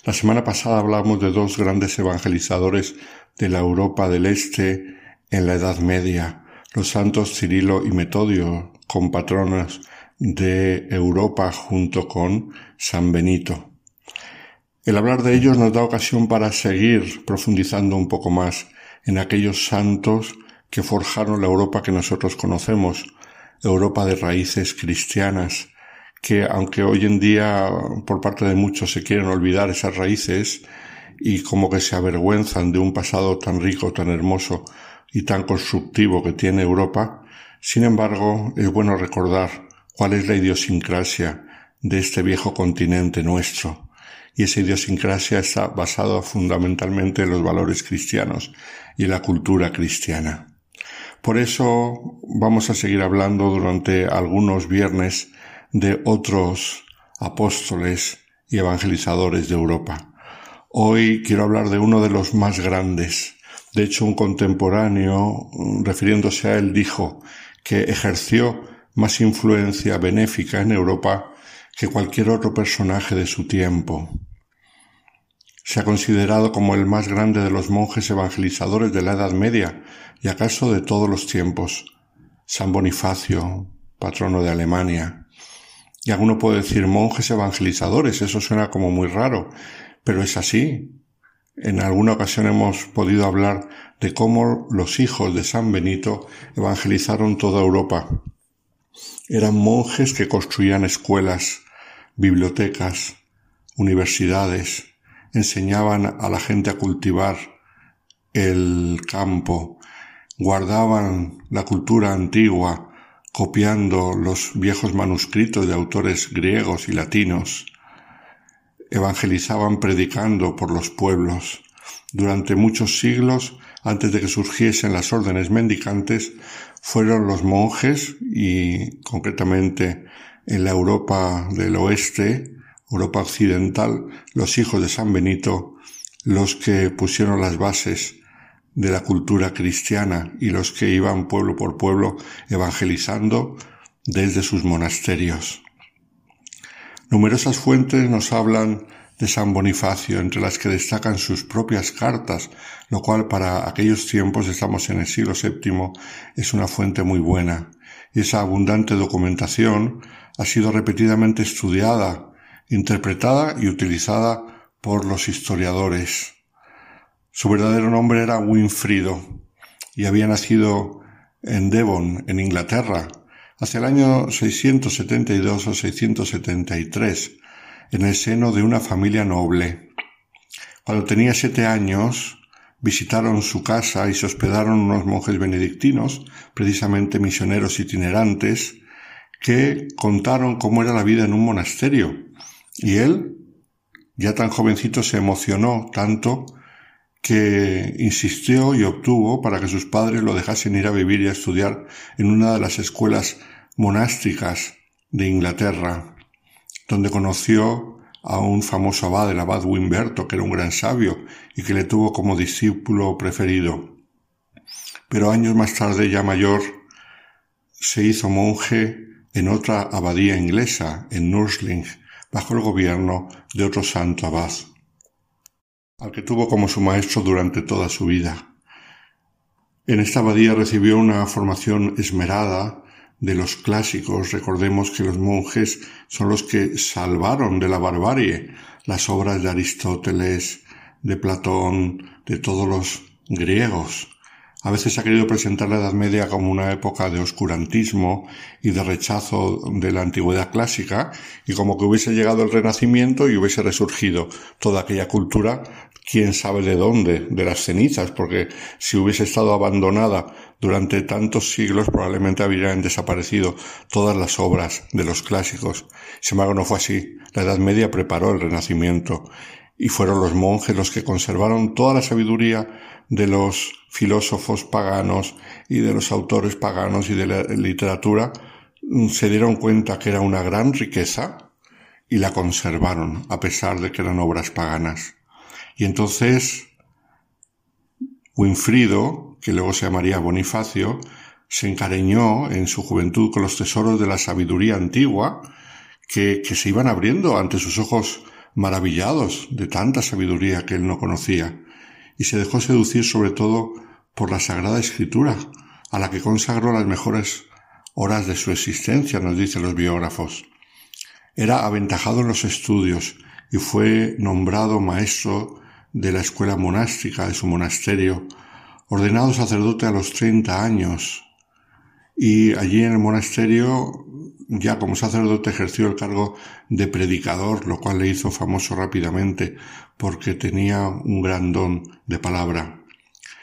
La semana pasada hablamos de dos grandes evangelizadores de la Europa del Este en la Edad Media, los santos Cirilo y Metodio, compatronos de Europa junto con San Benito. El hablar de ellos nos da ocasión para seguir profundizando un poco más en aquellos santos que forjaron la Europa que nosotros conocemos, Europa de raíces cristianas, que aunque hoy en día por parte de muchos se quieren olvidar esas raíces y como que se avergüenzan de un pasado tan rico, tan hermoso y tan constructivo que tiene Europa, sin embargo es bueno recordar cuál es la idiosincrasia de este viejo continente nuestro. Y esa idiosincrasia está basada fundamentalmente en los valores cristianos y la cultura cristiana. Por eso vamos a seguir hablando durante algunos viernes de otros apóstoles y evangelizadores de Europa. Hoy quiero hablar de uno de los más grandes. De hecho, un contemporáneo, refiriéndose a él, dijo que ejerció más influencia benéfica en Europa que cualquier otro personaje de su tiempo. Se ha considerado como el más grande de los monjes evangelizadores de la Edad Media y acaso de todos los tiempos. San Bonifacio, patrono de Alemania. Y alguno puede decir monjes evangelizadores, eso suena como muy raro, pero es así. En alguna ocasión hemos podido hablar de cómo los hijos de San Benito evangelizaron toda Europa. Eran monjes que construían escuelas, bibliotecas, universidades, enseñaban a la gente a cultivar el campo, guardaban la cultura antigua, copiando los viejos manuscritos de autores griegos y latinos, evangelizaban predicando por los pueblos. Durante muchos siglos, antes de que surgiesen las órdenes mendicantes, fueron los monjes y concretamente en la Europa del Oeste, Europa Occidental, los hijos de San Benito, los que pusieron las bases de la cultura cristiana y los que iban pueblo por pueblo evangelizando desde sus monasterios. Numerosas fuentes nos hablan de San Bonifacio, entre las que destacan sus propias cartas, lo cual para aquellos tiempos, estamos en el siglo VII, es una fuente muy buena. Y esa abundante documentación ha sido repetidamente estudiada, interpretada y utilizada por los historiadores. Su verdadero nombre era Winfrido y había nacido en Devon, en Inglaterra, hacia el año 672 o 673, en el seno de una familia noble. Cuando tenía siete años, visitaron su casa y se hospedaron unos monjes benedictinos, precisamente misioneros itinerantes, que contaron cómo era la vida en un monasterio. Y él, ya tan jovencito, se emocionó tanto que insistió y obtuvo para que sus padres lo dejasen ir a vivir y a estudiar en una de las escuelas monásticas de Inglaterra, donde conoció a un famoso abad, el abad Wimberto, que era un gran sabio y que le tuvo como discípulo preferido. Pero años más tarde, ya mayor, se hizo monje en otra abadía inglesa, en Nursling, bajo el gobierno de otro santo abad al que tuvo como su maestro durante toda su vida. En esta abadía recibió una formación esmerada de los clásicos. Recordemos que los monjes son los que salvaron de la barbarie las obras de Aristóteles, de Platón, de todos los griegos. A veces ha querido presentar la Edad Media como una época de oscurantismo y de rechazo de la antigüedad clásica, y como que hubiese llegado el Renacimiento y hubiese resurgido toda aquella cultura, quién sabe de dónde, de las cenizas, porque si hubiese estado abandonada durante tantos siglos probablemente habrían desaparecido todas las obras de los clásicos. Sin embargo, no fue así. La Edad Media preparó el Renacimiento y fueron los monjes los que conservaron toda la sabiduría de los filósofos paganos y de los autores paganos y de la literatura, mm, se dieron cuenta que era una gran riqueza y la conservaron, a pesar de que eran obras paganas. Y entonces Winfrido, que luego se llamaría Bonifacio, se encareñó en su juventud con los tesoros de la sabiduría antigua que, que se iban abriendo ante sus ojos maravillados de tanta sabiduría que él no conocía y se dejó seducir sobre todo por la Sagrada Escritura, a la que consagró las mejores horas de su existencia, nos dicen los biógrafos. Era aventajado en los estudios y fue nombrado maestro de la escuela monástica de su monasterio, ordenado sacerdote a los treinta años, y allí en el monasterio, ya como sacerdote, ejerció el cargo de predicador, lo cual le hizo famoso rápidamente porque tenía un gran don de palabra.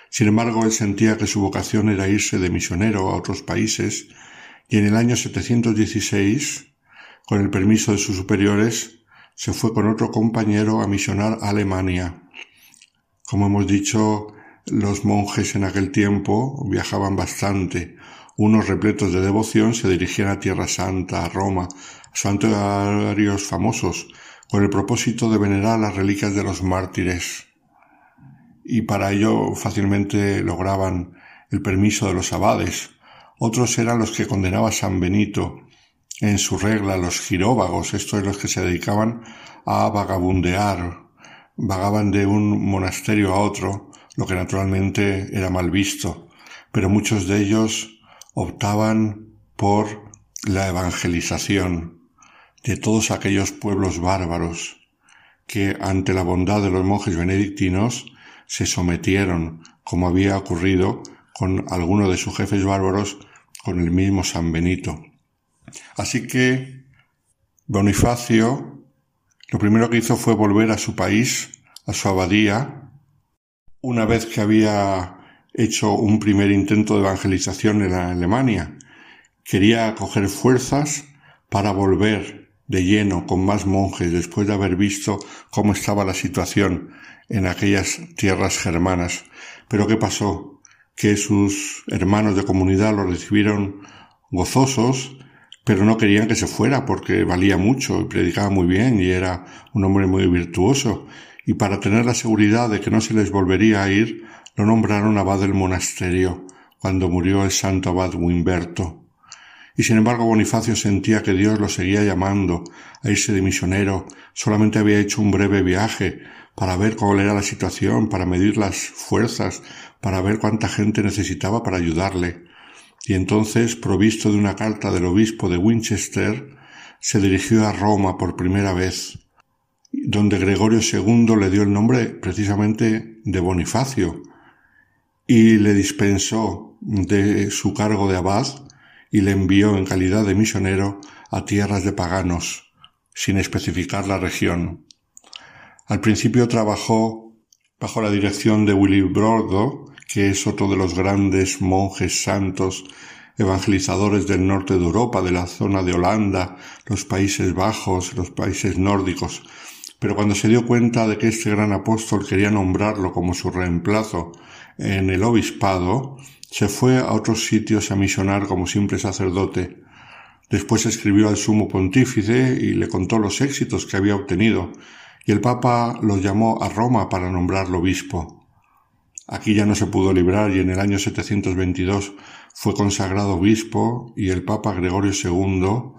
Sin embargo, él sentía que su vocación era irse de misionero a otros países y en el año 716, con el permiso de sus superiores, se fue con otro compañero a misionar a Alemania. Como hemos dicho, los monjes en aquel tiempo viajaban bastante, unos repletos de devoción se dirigían a Tierra Santa, a Roma, a santuarios famosos, con el propósito de venerar las reliquias de los mártires. Y para ello fácilmente lograban el permiso de los abades, Otros eran los que condenaba San Benito. En su regla, los giróvagos, estos los que se dedicaban a vagabundear, vagaban de un monasterio a otro, lo que naturalmente era mal visto, pero muchos de ellos optaban por la evangelización de todos aquellos pueblos bárbaros que ante la bondad de los monjes benedictinos se sometieron, como había ocurrido con alguno de sus jefes bárbaros, con el mismo San Benito. Así que Bonifacio lo primero que hizo fue volver a su país, a su abadía, una vez que había hecho un primer intento de evangelización en Alemania. Quería coger fuerzas para volver de lleno con más monjes después de haber visto cómo estaba la situación en aquellas tierras germanas. Pero ¿qué pasó? Que sus hermanos de comunidad lo recibieron gozosos, pero no querían que se fuera porque valía mucho y predicaba muy bien y era un hombre muy virtuoso. Y para tener la seguridad de que no se les volvería a ir, lo nombraron abad del monasterio cuando murió el santo abad Wimberto. Y sin embargo Bonifacio sentía que Dios lo seguía llamando a irse de misionero, solamente había hecho un breve viaje para ver cuál era la situación, para medir las fuerzas, para ver cuánta gente necesitaba para ayudarle. Y entonces, provisto de una carta del obispo de Winchester, se dirigió a Roma por primera vez, donde Gregorio II le dio el nombre precisamente de Bonifacio, y le dispensó de su cargo de abad y le envió en calidad de misionero a tierras de paganos, sin especificar la región. Al principio trabajó bajo la dirección de Willy Brodo, que es otro de los grandes monjes santos evangelizadores del norte de Europa, de la zona de Holanda, los Países Bajos, los países nórdicos. Pero cuando se dio cuenta de que este gran apóstol quería nombrarlo como su reemplazo en el obispado, se fue a otros sitios a misionar como simple sacerdote. Después escribió al sumo pontífice y le contó los éxitos que había obtenido, y el Papa lo llamó a Roma para nombrarlo obispo. Aquí ya no se pudo librar y en el año 722 fue consagrado obispo y el Papa Gregorio II,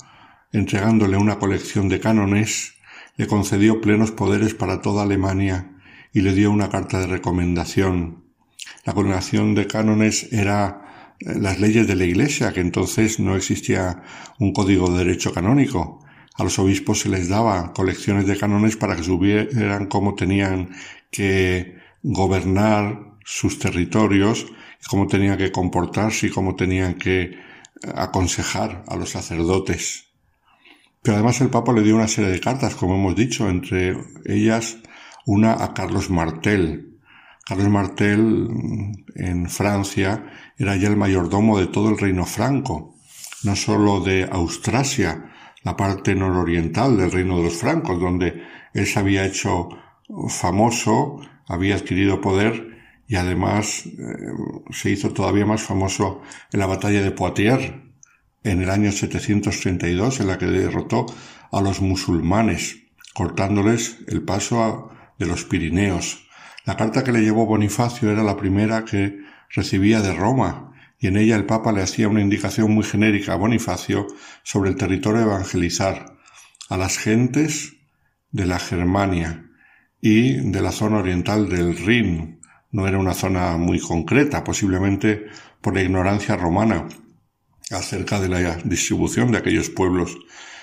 entregándole una colección de cánones, le concedió plenos poderes para toda Alemania y le dio una carta de recomendación. La colección de cánones era eh, las leyes de la Iglesia, que entonces no existía un código de derecho canónico. A los obispos se les daba colecciones de cánones para que supieran cómo tenían que gobernar sus territorios, cómo tenían que comportarse y cómo tenían que eh, aconsejar a los sacerdotes. Pero además el Papa le dio una serie de cartas, como hemos dicho, entre ellas una a Carlos Martel, Carlos Martel en Francia era ya el mayordomo de todo el reino franco, no sólo de Austrasia, la parte nororiental del reino de los francos, donde él se había hecho famoso, había adquirido poder y además eh, se hizo todavía más famoso en la batalla de Poitiers en el año 732, en la que derrotó a los musulmanes, cortándoles el paso de los Pirineos. La carta que le llevó Bonifacio era la primera que recibía de Roma, y en ella el Papa le hacía una indicación muy genérica a Bonifacio sobre el territorio evangelizar, a las gentes de la Germania y de la zona oriental del Rin. No era una zona muy concreta, posiblemente por la ignorancia romana acerca de la distribución de aquellos pueblos.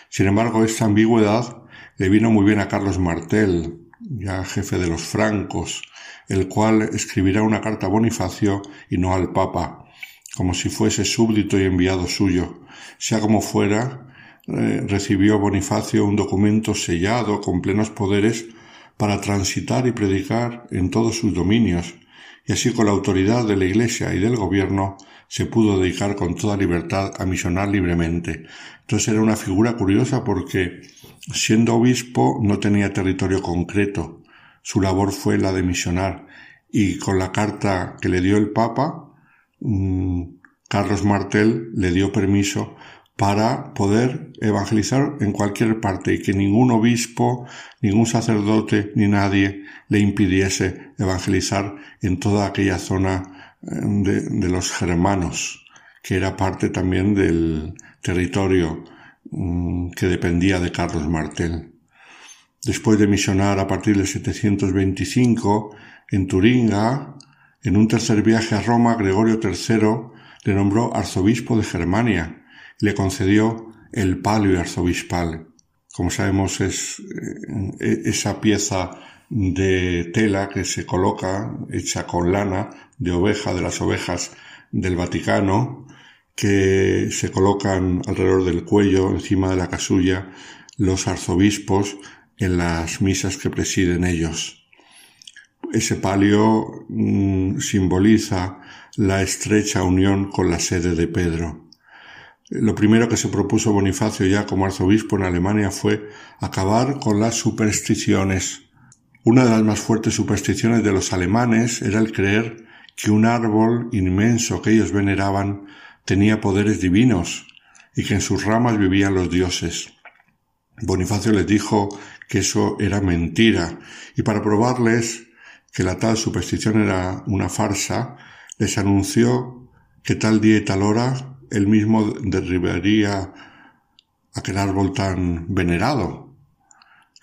Sin embargo, esta ambigüedad le vino muy bien a Carlos Martel, ya jefe de los francos, el cual escribirá una carta a Bonifacio y no al Papa, como si fuese súbdito y enviado suyo. Sea como fuera, eh, recibió Bonifacio un documento sellado con plenos poderes para transitar y predicar en todos sus dominios, y así con la autoridad de la Iglesia y del gobierno se pudo dedicar con toda libertad a misionar libremente. Entonces era una figura curiosa porque siendo obispo no tenía territorio concreto, su labor fue la de misionar y con la carta que le dio el Papa, mm, Carlos Martel le dio permiso para poder evangelizar en cualquier parte y que ningún obispo, ningún sacerdote ni nadie le impidiese evangelizar en toda aquella zona eh, de, de los germanos que era parte también del territorio mm, que dependía de Carlos Martel. Después de misionar a partir del 725 en Turinga, en un tercer viaje a Roma, Gregorio III le nombró arzobispo de Germania le concedió el palio arzobispal. Como sabemos, es eh, esa pieza de tela que se coloca, hecha con lana de oveja, de las ovejas del Vaticano, que se colocan alrededor del cuello, encima de la casulla, los arzobispos en las misas que presiden ellos. Ese palio mm, simboliza la estrecha unión con la sede de Pedro. Lo primero que se propuso Bonifacio ya como arzobispo en Alemania fue acabar con las supersticiones. Una de las más fuertes supersticiones de los alemanes era el creer que un árbol inmenso que ellos veneraban tenía poderes divinos y que en sus ramas vivían los dioses. Bonifacio les dijo que eso era mentira y para probarles que la tal superstición era una farsa, les anunció que tal día y tal hora él mismo derribaría aquel árbol tan venerado.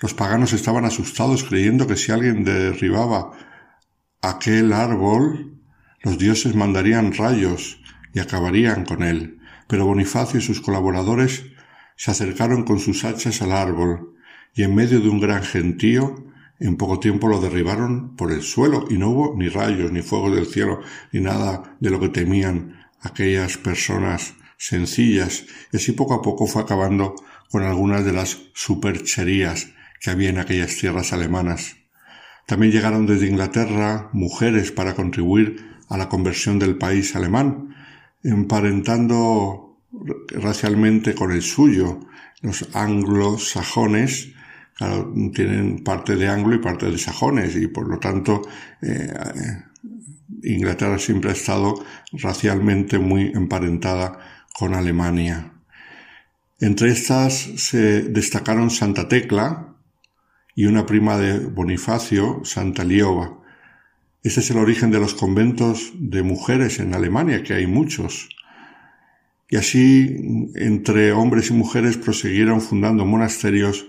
Los paganos estaban asustados creyendo que si alguien derribaba aquel árbol, los dioses mandarían rayos y acabarían con él. Pero Bonifacio y sus colaboradores se acercaron con sus hachas al árbol y en medio de un gran gentío en poco tiempo lo derribaron por el suelo y no hubo ni rayos, ni fuego del cielo, ni nada de lo que temían aquellas personas sencillas, y así poco a poco fue acabando con algunas de las supercherías que había en aquellas tierras alemanas. También llegaron desde Inglaterra mujeres para contribuir a la conversión del país alemán, emparentando racialmente con el suyo. Los anglosajones claro, tienen parte de anglo y parte de sajones y por lo tanto eh, Inglaterra siempre ha estado racialmente muy emparentada con Alemania. Entre estas se destacaron Santa Tecla y una prima de Bonifacio, Santa Liova. Este es el origen de los conventos de mujeres en Alemania, que hay muchos. Y así, entre hombres y mujeres prosiguieron fundando monasterios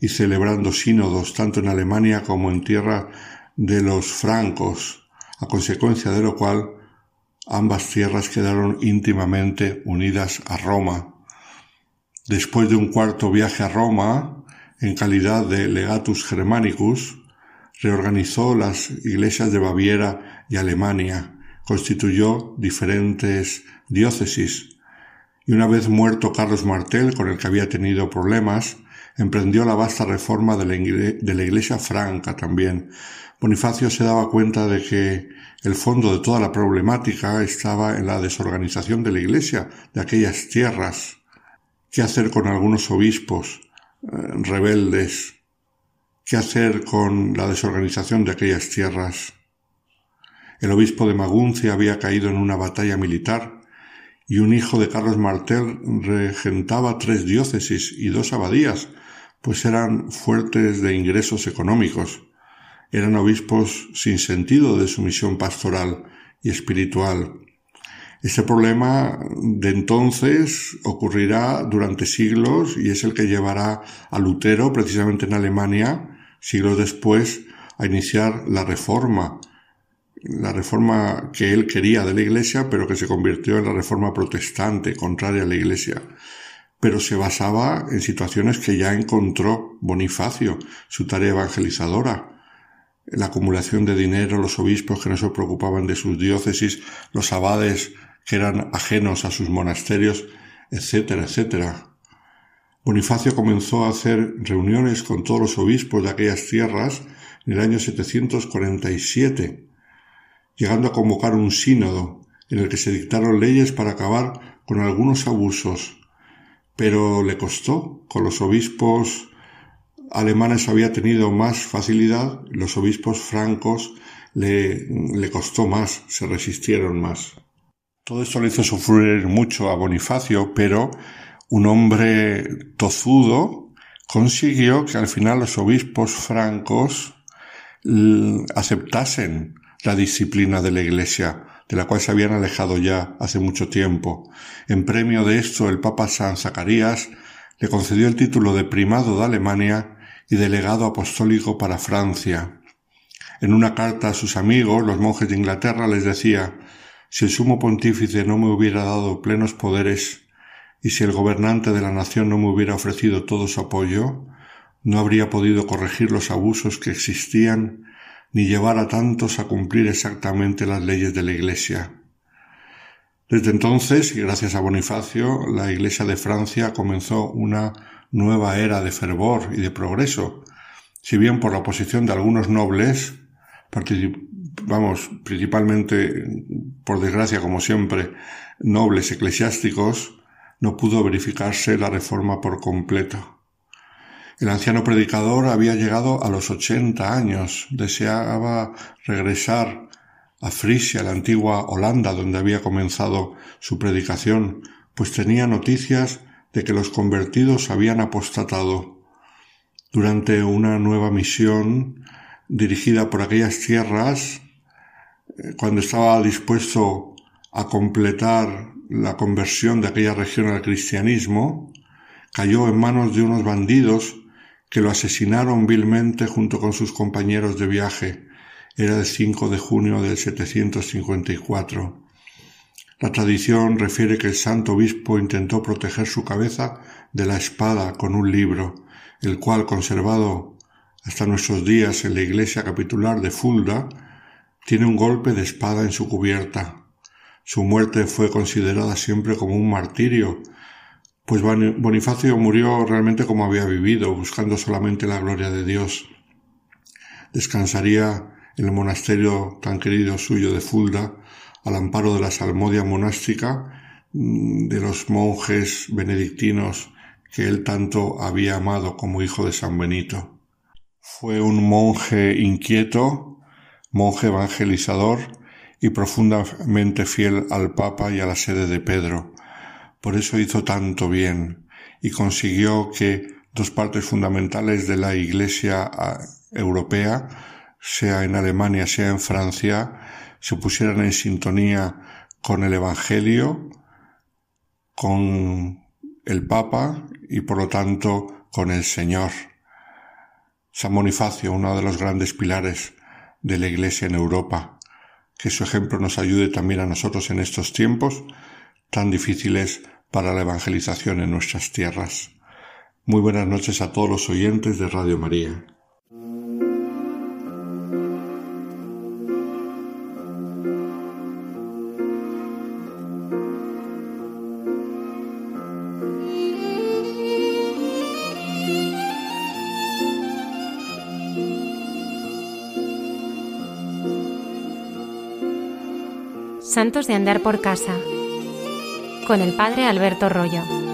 y celebrando sínodos tanto en Alemania como en tierra de los francos, a consecuencia de lo cual ambas tierras quedaron íntimamente unidas a Roma. Después de un cuarto viaje a Roma, en calidad de legatus germanicus, reorganizó las iglesias de Baviera y Alemania, constituyó diferentes diócesis, y una vez muerto Carlos Martel, con el que había tenido problemas, emprendió la vasta reforma de la, Iglesia franca también. Bonifacio se daba cuenta de que el fondo de toda la problemática estaba en la desorganización de la Iglesia, de aquellas tierras. ¿Qué hacer con algunos obispos eh, rebeldes? ¿Qué hacer con la desorganización de aquellas tierras? El obispo de Maguncia había caído en una batalla militar y un hijo de Carlos Martel regentaba tres diócesis y dos abadías, pues eran fuertes de ingresos económicos. Eran obispos sin sentido de su misión pastoral y espiritual. Este problema de entonces ocurrirá durante siglos y es el que llevará a Lutero, precisamente en Alemania, siglos después, a iniciar la reforma, la reforma que él quería de la Iglesia, pero que se convirtió en la reforma protestante, contraria a la Iglesia pero se basaba en situaciones que ya encontró Bonifacio, su tarea evangelizadora, la acumulación de dinero, los obispos que no se preocupaban de sus diócesis, los abades que eran ajenos a sus monasterios, etcétera, etcétera. Bonifacio comenzó a hacer reuniones con todos los obispos de aquellas tierras en el año 747, llegando a convocar un sínodo en el que se dictaron leyes para acabar con algunos abusos pero le costó. Con los obispos alemanes había tenido más facilidad, los obispos francos le, le costó más, se resistieron más. Todo esto le hizo sufrir mucho a Bonifacio, pero un hombre tozudo consiguió que al final los obispos francos aceptasen la disciplina de la Iglesia, de la cual se habían alejado ya hace mucho tiempo. En premio de esto, el Papa San Zacarías le concedió el título de primado de Alemania y delegado apostólico para Francia. En una carta a sus amigos, los monjes de Inglaterra, les decía si el sumo pontífice no me hubiera dado plenos poderes y si el gobernante de la nación no me hubiera ofrecido todo su apoyo, no habría podido corregir los abusos que existían ni llevar a tantos a cumplir exactamente las leyes de la Iglesia. Desde entonces, y gracias a Bonifacio, la Iglesia de Francia comenzó una nueva era de fervor y de progreso, si bien por la oposición de algunos nobles, vamos, principalmente, por desgracia, como siempre, nobles eclesiásticos, no pudo verificarse la reforma por completo. El anciano predicador había llegado a los ochenta años, deseaba regresar a Frisia, la antigua Holanda, donde había comenzado su predicación, pues tenía noticias de que los convertidos habían apostatado. Durante una nueva misión dirigida por aquellas tierras, eh, cuando estaba dispuesto a completar la conversión de aquella región al cristianismo, cayó en manos de unos bandidos que lo asesinaron vilmente junto con sus compañeros de viaje. Era el 5 de junio del 754. La tradición refiere que el santo obispo intentó proteger su cabeza de la espada con un libro, el cual, conservado hasta nuestros días en la iglesia capitular de Fulda, tiene un golpe de espada en su cubierta. Su muerte fue considerada siempre como un martirio pues Bonifacio murió realmente como había vivido, buscando solamente la gloria de Dios. Descansaría en el monasterio tan querido suyo de Fulda, al amparo de la salmodia monástica mm, de los monjes benedictinos que él tanto había amado como hijo de San Benito. Fue un monje inquieto, monje evangelizador y profundamente fiel al Papa y a la sede de Pedro, por eso hizo tanto bien y consiguió que dos partes fundamentales de la Iglesia ah, europea, sea en Alemania, sea en Francia, se pusieran en sintonía con el Evangelio, con el Papa y por lo tanto con el Señor. San Bonifacio, uno de los grandes pilares de la Iglesia en Europa, que su ejemplo nos ayude también a nosotros en estos tiempos tan difíciles para la evangelización en nuestras tierras. Muy buenas noches a todos los oyentes de Radio María. Santos de andar por casa con el padre Alberto Rollo.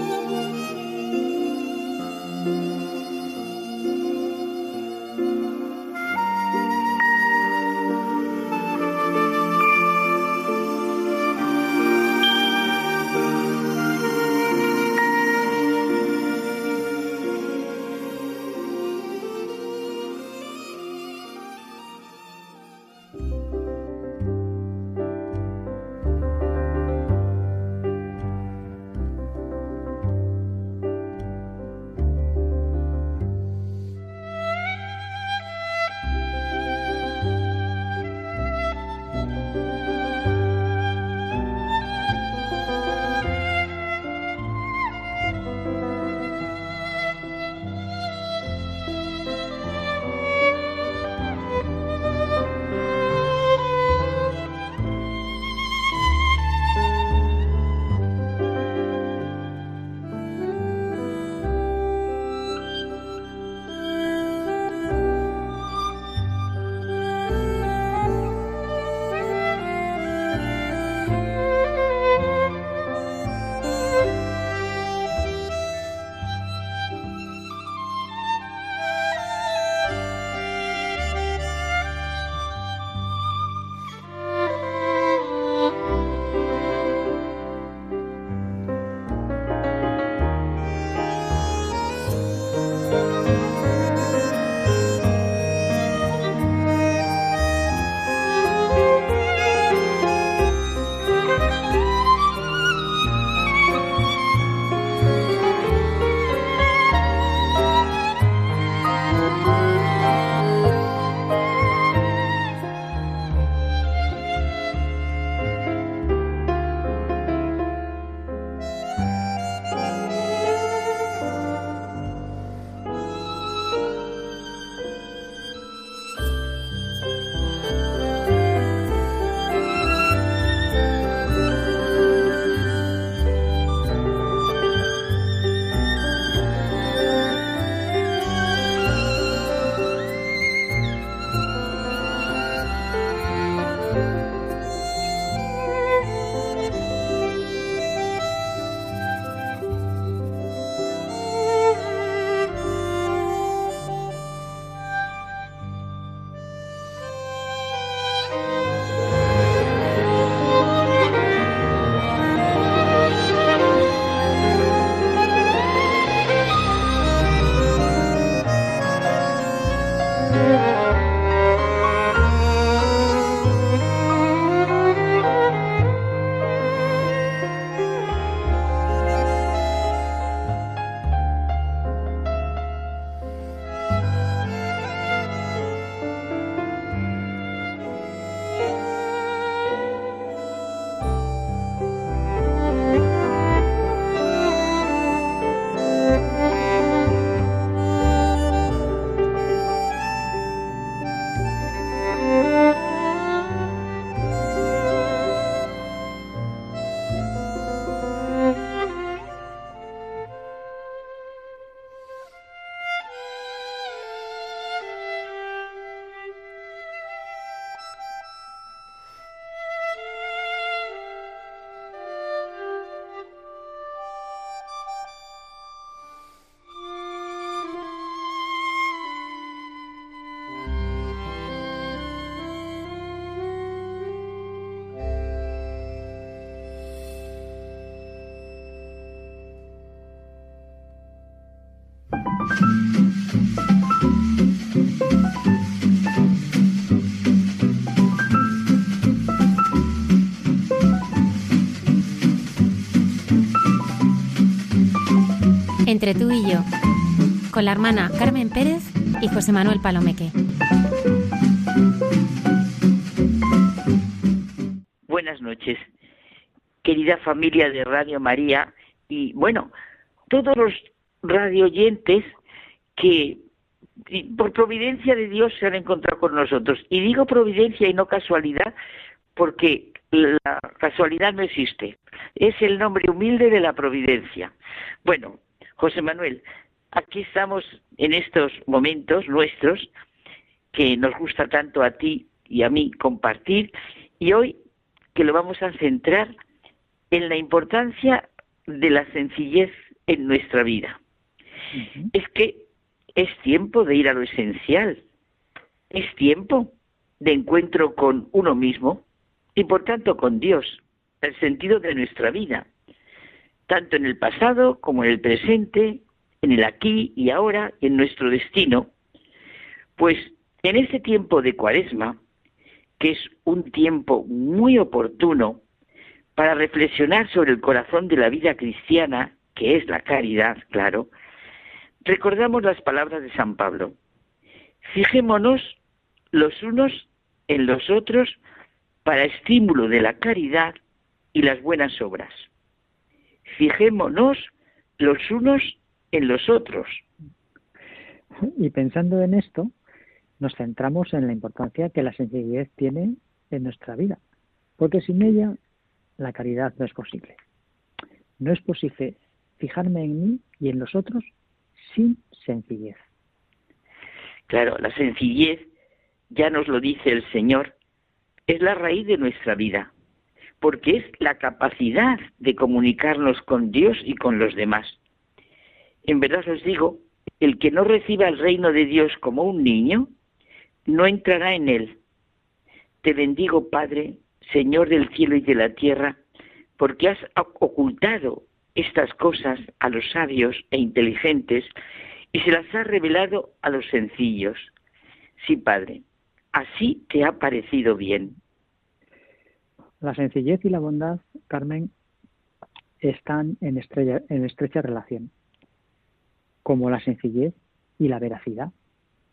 Con la hermana Carmen Pérez y José Manuel Palomeque. Buenas noches, querida familia de Radio María y bueno, todos los radioyentes que por providencia de Dios se han encontrado con nosotros. Y digo providencia y no casualidad porque la casualidad no existe. Es el nombre humilde de la providencia. Bueno, José Manuel, aquí estamos en estos momentos nuestros que nos gusta tanto a ti y a mí compartir y hoy que lo vamos a centrar en la importancia de la sencillez en nuestra vida. Es que es tiempo de ir a lo esencial, es tiempo de encuentro con uno mismo y por tanto con Dios, el sentido de nuestra vida, tanto en el pasado como en el presente, en el aquí y ahora, en nuestro destino, pues en ese tiempo de cuaresma, que es un tiempo muy oportuno para reflexionar sobre el corazón de la vida cristiana, que es la caridad, claro, recordamos las palabras de San Pablo. Fijémonos los unos en los otros para estímulo de la caridad y las buenas obras. Fijémonos los unos en los otros. Y pensando en esto, nos centramos en la importancia que la sencillez tiene en nuestra vida, porque sin ella la caridad no es posible. No es posible fijarme en mí y en los otros sin sencillez. Claro, la sencillez, ya nos lo dice el Señor, es la raíz de nuestra vida, porque es la capacidad de comunicarnos con Dios y con los demás. En verdad os digo, el que no reciba el reino de Dios como un niño, no entrará en él. Te bendigo, Padre, Señor del cielo y de la tierra, porque has ocultado estas cosas a los sabios e inteligentes y se las has revelado a los sencillos. Sí, Padre, así te ha parecido bien. La sencillez y la bondad, Carmen, están en, en estrecha relación, como la sencillez y la veracidad.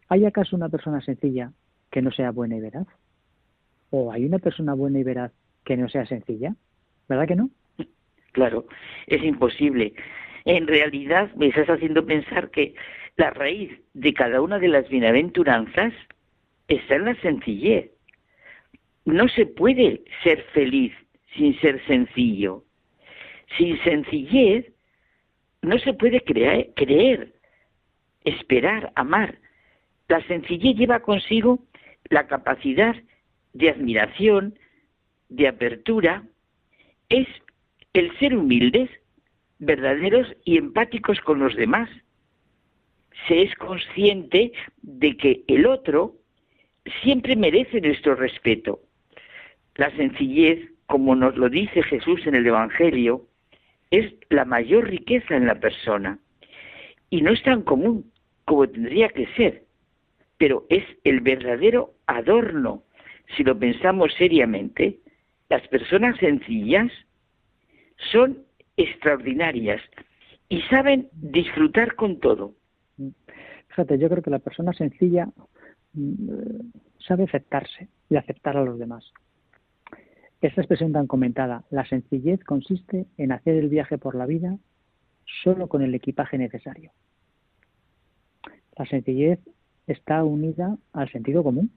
¿Hay acaso una persona sencilla que no sea buena y veraz? ¿O hay una persona buena y veraz que no sea sencilla? ¿Verdad que no? Claro, es imposible. En realidad me estás haciendo pensar que la raíz de cada una de las bienaventuranzas está en la sencillez. No se puede ser feliz sin ser sencillo. Sin sencillez no se puede creer, esperar, amar. La sencillez lleva consigo la capacidad de admiración, de apertura, es el ser humildes, verdaderos y empáticos con los demás. Se es consciente de que el otro siempre merece nuestro respeto. La sencillez, como nos lo dice Jesús en el Evangelio, es la mayor riqueza en la persona. Y no es tan común como tendría que ser, pero es el verdadero adorno. Si lo pensamos seriamente, las personas sencillas son extraordinarias y saben disfrutar con todo. Fíjate, yo creo que la persona sencilla mm, sabe aceptarse y aceptar a los demás. Esta expresión tan comentada, la sencillez consiste en hacer el viaje por la vida solo con el equipaje necesario. La sencillez está unida al sentido común.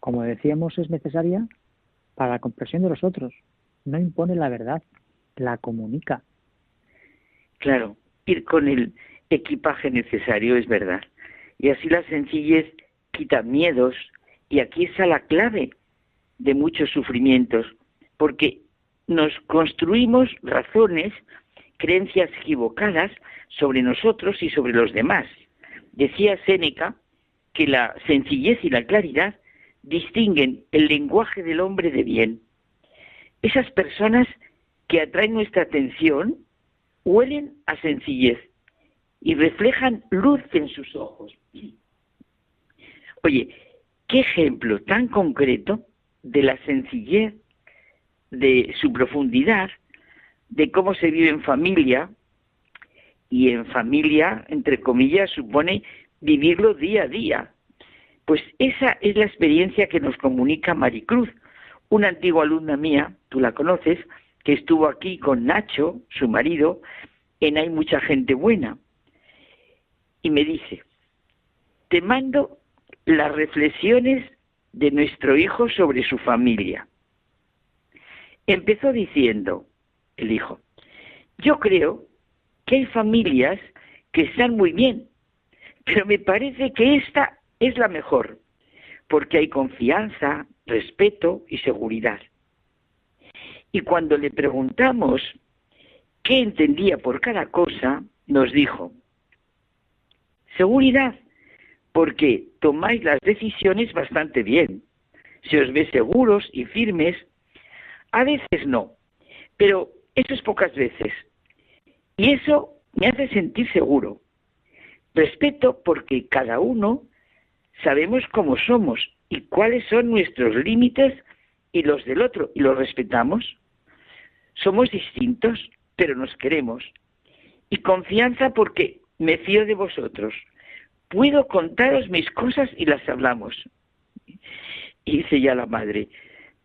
Como decíamos, es necesaria para la comprensión de los otros, no impone la verdad, la comunica. Claro, ir con el equipaje necesario es verdad. Y así la sencillez quita miedos y aquí está la clave de muchos sufrimientos, porque nos construimos razones, creencias equivocadas sobre nosotros y sobre los demás. Decía Séneca que la sencillez y la claridad distinguen el lenguaje del hombre de bien esas personas que atraen nuestra atención huelen a sencillez y reflejan luz en sus ojos. Oye, qué ejemplo tan concreto de la sencillez, de su profundidad, de cómo se vive en familia, y en familia, entre comillas, supone vivirlo día a día. Pues esa es la experiencia que nos comunica Maricruz, una antigua alumna mía, tú la conoces, que estuvo aquí con Nacho, su marido, en Hay mucha gente buena. Y me dice, te mando las reflexiones de nuestro hijo sobre su familia. Empezó diciendo el hijo, yo creo que hay familias que están muy bien, pero me parece que esta es la mejor, porque hay confianza, respeto y seguridad. Y cuando le preguntamos qué entendía por cada cosa, nos dijo, seguridad, porque tomáis las decisiones bastante bien, se os ve seguros y firmes, a veces no, pero eso es pocas veces. Y eso me hace sentir seguro. Respeto porque cada uno sabemos cómo somos y cuáles son nuestros límites y los del otro, y los respetamos. Somos distintos, pero nos queremos. Y confianza porque me fío de vosotros. Puedo contaros mis cosas y las hablamos. Y dice ya la madre,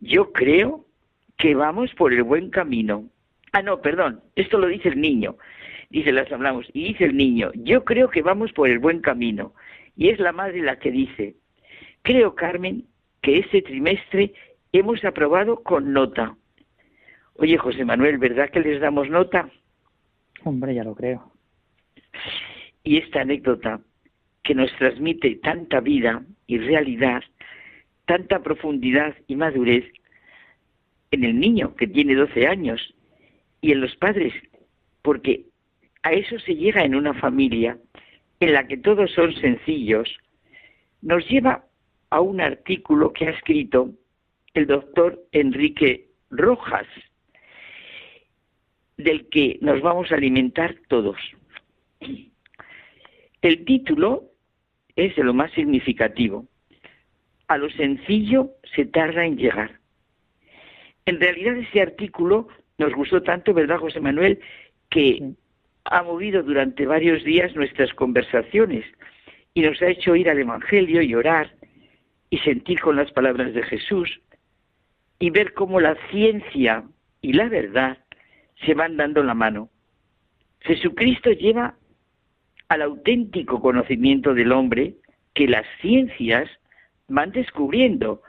yo creo que vamos por el buen camino. Ah, no, perdón, esto lo dice el niño. Dice, las hablamos. Y dice el niño, yo creo que vamos por el buen camino. Y es la madre la que dice, creo, Carmen, que este trimestre hemos aprobado con nota. Oye, José Manuel, ¿verdad que les damos nota? Hombre, ya lo creo. Y esta anécdota que nos transmite tanta vida y realidad, tanta profundidad y madurez en el niño que tiene 12 años y en los padres, porque a eso se llega en una familia en la que todos son sencillos, nos lleva a un artículo que ha escrito el doctor Enrique Rojas, del que nos vamos a alimentar todos. El título es de lo más significativo. A lo sencillo se tarda en llegar. En realidad ese artículo nos gustó tanto, ¿verdad, José Manuel? Que ha movido durante varios días nuestras conversaciones y nos ha hecho ir al Evangelio y orar y sentir con las palabras de Jesús y ver cómo la ciencia y la verdad se van dando la mano. Jesucristo lleva al auténtico conocimiento del hombre que las ciencias van descubriendo.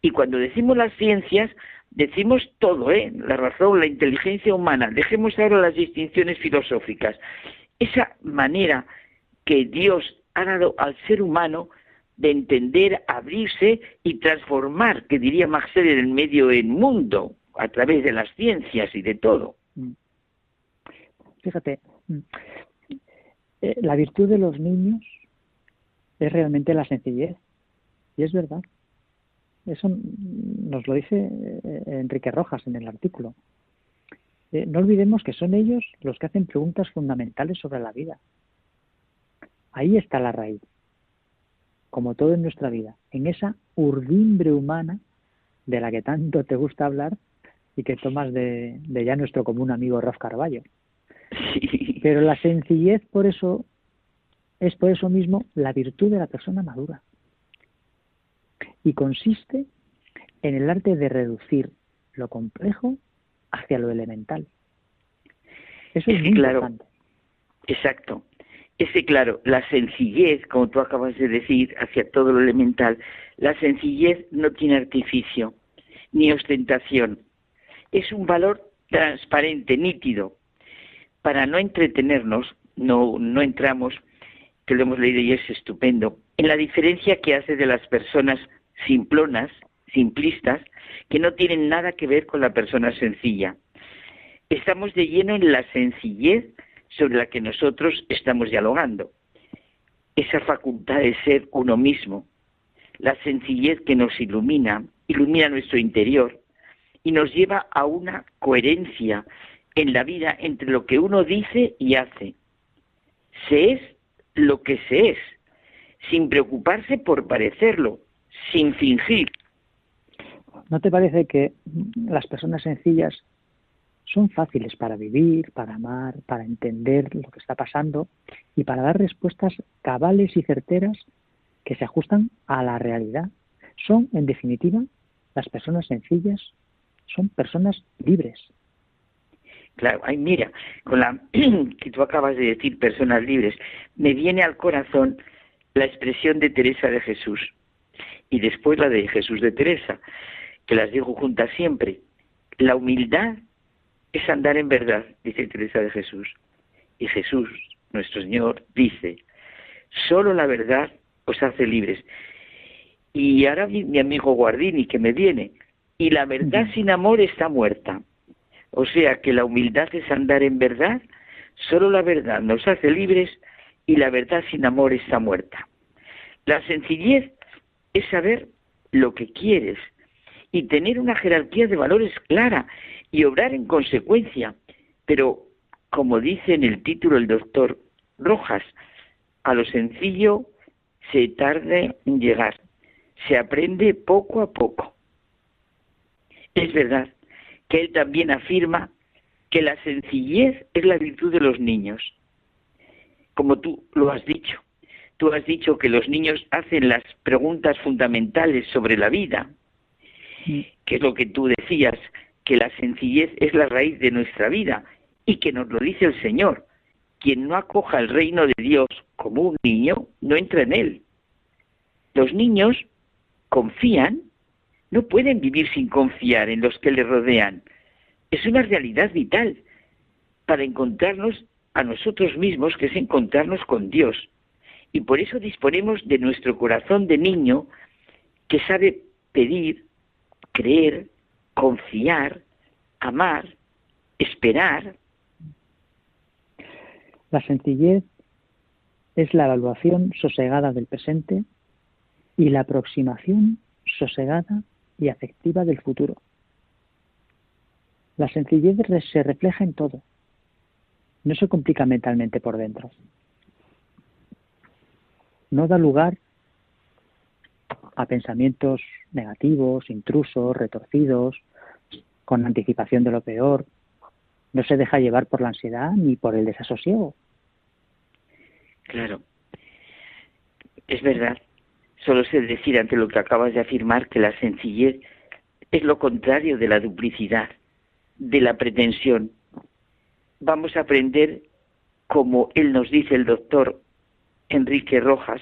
Y cuando decimos las ciencias, decimos todo, ¿eh? La razón, la inteligencia humana. Dejemos ahora las distinciones filosóficas. Esa manera que Dios ha dado al ser humano de entender, abrirse y transformar, que diría Marcel, en el medio en mundo, a través de las ciencias y de todo. Mm. Fíjate, mm, eh, la virtud de los niños es realmente la sencillez. Y es verdad. Eso nos lo dice eh, Enrique Rojas en el artículo. Eh, no olvidemos que son ellos los que hacen preguntas fundamentales sobre la vida. Ahí está la raíz, como todo en nuestra vida, en esa urdimbre humana de la que tanto te gusta hablar y que tomas de, ya nuestro común amigo Raf Carballo. Pero la sencillez, por eso, es por eso mismo la virtud de la persona madura y consiste en el arte de reducir lo complejo hacia lo elemental. Eso es, muy claro. Importante. Exacto. Ese, claro, la sencillez, como tú acabas de decir, hacia todo lo elemental, la sencillez no tiene artificio ni ostentación. Es un valor transparente, nítido. Para no entretenernos, no, no entramos, que lo hemos leído y es estupendo, en la diferencia que hace de las personas simplonas, simplistas, que no tienen nada que ver con la persona sencilla. Estamos de lleno en la sencillez sobre la que nosotros estamos dialogando. Esa facultad de ser uno mismo, la sencillez que nos ilumina, ilumina nuestro interior y nos lleva a una coherencia en la vida entre lo que uno dice y hace. Se es lo que se es, sin preocuparse por parecerlo, sin fingir. ¿No te parece que las personas sencillas son fáciles para vivir, para amar, para entender lo que está pasando y para dar respuestas cabales y certeras que se ajustan a la realidad. Son, en definitiva, las personas sencillas, son personas libres. Claro, ay, mira, con la que tú acabas de decir, personas libres, me viene al corazón la expresión de Teresa de Jesús y después la de Jesús de Teresa, que las digo juntas siempre. La humildad es andar en verdad, dice Teresa de Jesús. Y Jesús, nuestro Señor, dice, solo la verdad os hace libres. Y ahora mi amigo Guardini que me viene, y la verdad sin amor está muerta. O sea que la humildad es andar en verdad, solo la verdad nos hace libres y la verdad sin amor está muerta. La sencillez es saber lo que quieres y tener una jerarquía de valores clara y obrar en consecuencia. Pero, como dice en el título el doctor Rojas, a lo sencillo se tarde en llegar, se aprende poco a poco. Es verdad que él también afirma que la sencillez es la virtud de los niños. Como tú lo has dicho, tú has dicho que los niños hacen las preguntas fundamentales sobre la vida, que es lo que tú decías, que la sencillez es la raíz de nuestra vida y que nos lo dice el Señor. Quien no acoja el reino de Dios como un niño, no entra en él. Los niños confían, no pueden vivir sin confiar en los que les rodean. Es una realidad vital para encontrarnos a nosotros mismos, que es encontrarnos con Dios. Y por eso disponemos de nuestro corazón de niño que sabe pedir, creer, confiar, amar, esperar. La sencillez es la evaluación sosegada del presente y la aproximación sosegada y afectiva del futuro. La sencillez se refleja en todo. No se complica mentalmente por dentro. No da lugar a pensamientos negativos, intrusos, retorcidos, con anticipación de lo peor. No se deja llevar por la ansiedad ni por el desasosiego. Claro, es verdad. Solo sé decir ante lo que acabas de afirmar que la sencillez es lo contrario de la duplicidad, de la pretensión. Vamos a aprender, como él nos dice el doctor Enrique Rojas,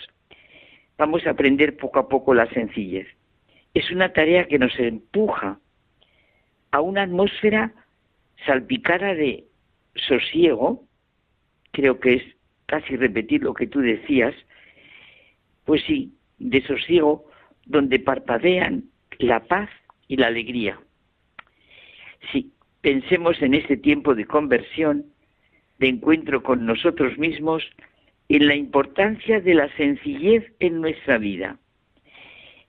vamos a aprender poco a poco la sencillez. Es una tarea que nos empuja a una atmósfera salpicada de sosiego, creo que es casi repetir lo que tú decías, pues sí, de sosiego, donde parpadean la paz y la alegría. Si pensemos en este tiempo de conversión, de encuentro con nosotros mismos, en la importancia de la sencillez en nuestra vida.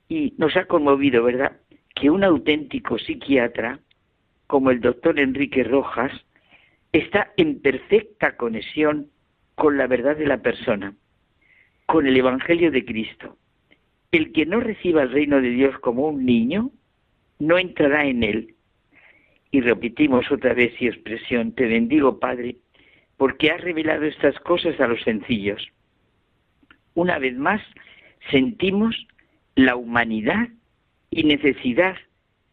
Y nos ha conmovido, ¿verdad?, que un auténtico psiquiatra, como el doctor Enrique Rojas, está en perfecta conexión con la verdad de la persona, con el Evangelio de Cristo. El que no reciba el reino de Dios como un niño, no entrará en él. Y repetimos otra vez y expresión, te bendigo Padre, porque ha revelado estas cosas a los sencillos. Una vez más, sentimos la humanidad y necesidad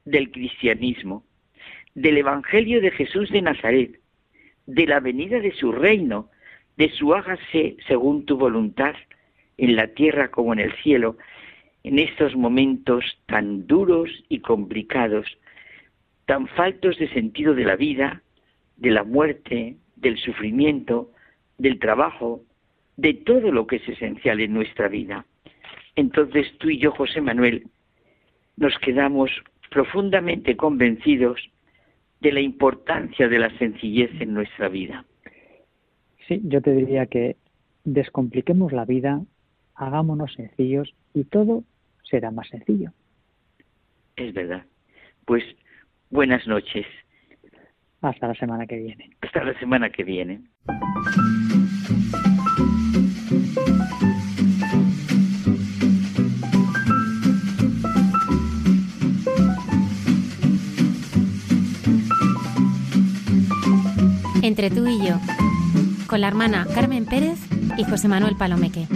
del cristianismo, del Evangelio de Jesús de Nazaret, de la venida de su reino, de su hágase según tu voluntad, en la tierra como en el cielo, en estos momentos tan duros y complicados, tan faltos de sentido de la vida, de la muerte, del sufrimiento, del trabajo, de todo lo que es esencial en nuestra vida. Entonces tú y yo, José Manuel, nos quedamos profundamente convencidos de la importancia de la sencillez en nuestra vida. Sí, yo te diría que descompliquemos la vida, hagámonos sencillos y todo será más sencillo. Es verdad. Pues buenas noches. Hasta la semana que viene. Hasta la semana que viene. Entre tú y yo, con la hermana Carmen Pérez y José Manuel Palomeque.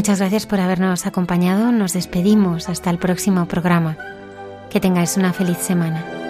Muchas gracias por habernos acompañado. Nos despedimos hasta el próximo programa. Que tengáis una feliz semana.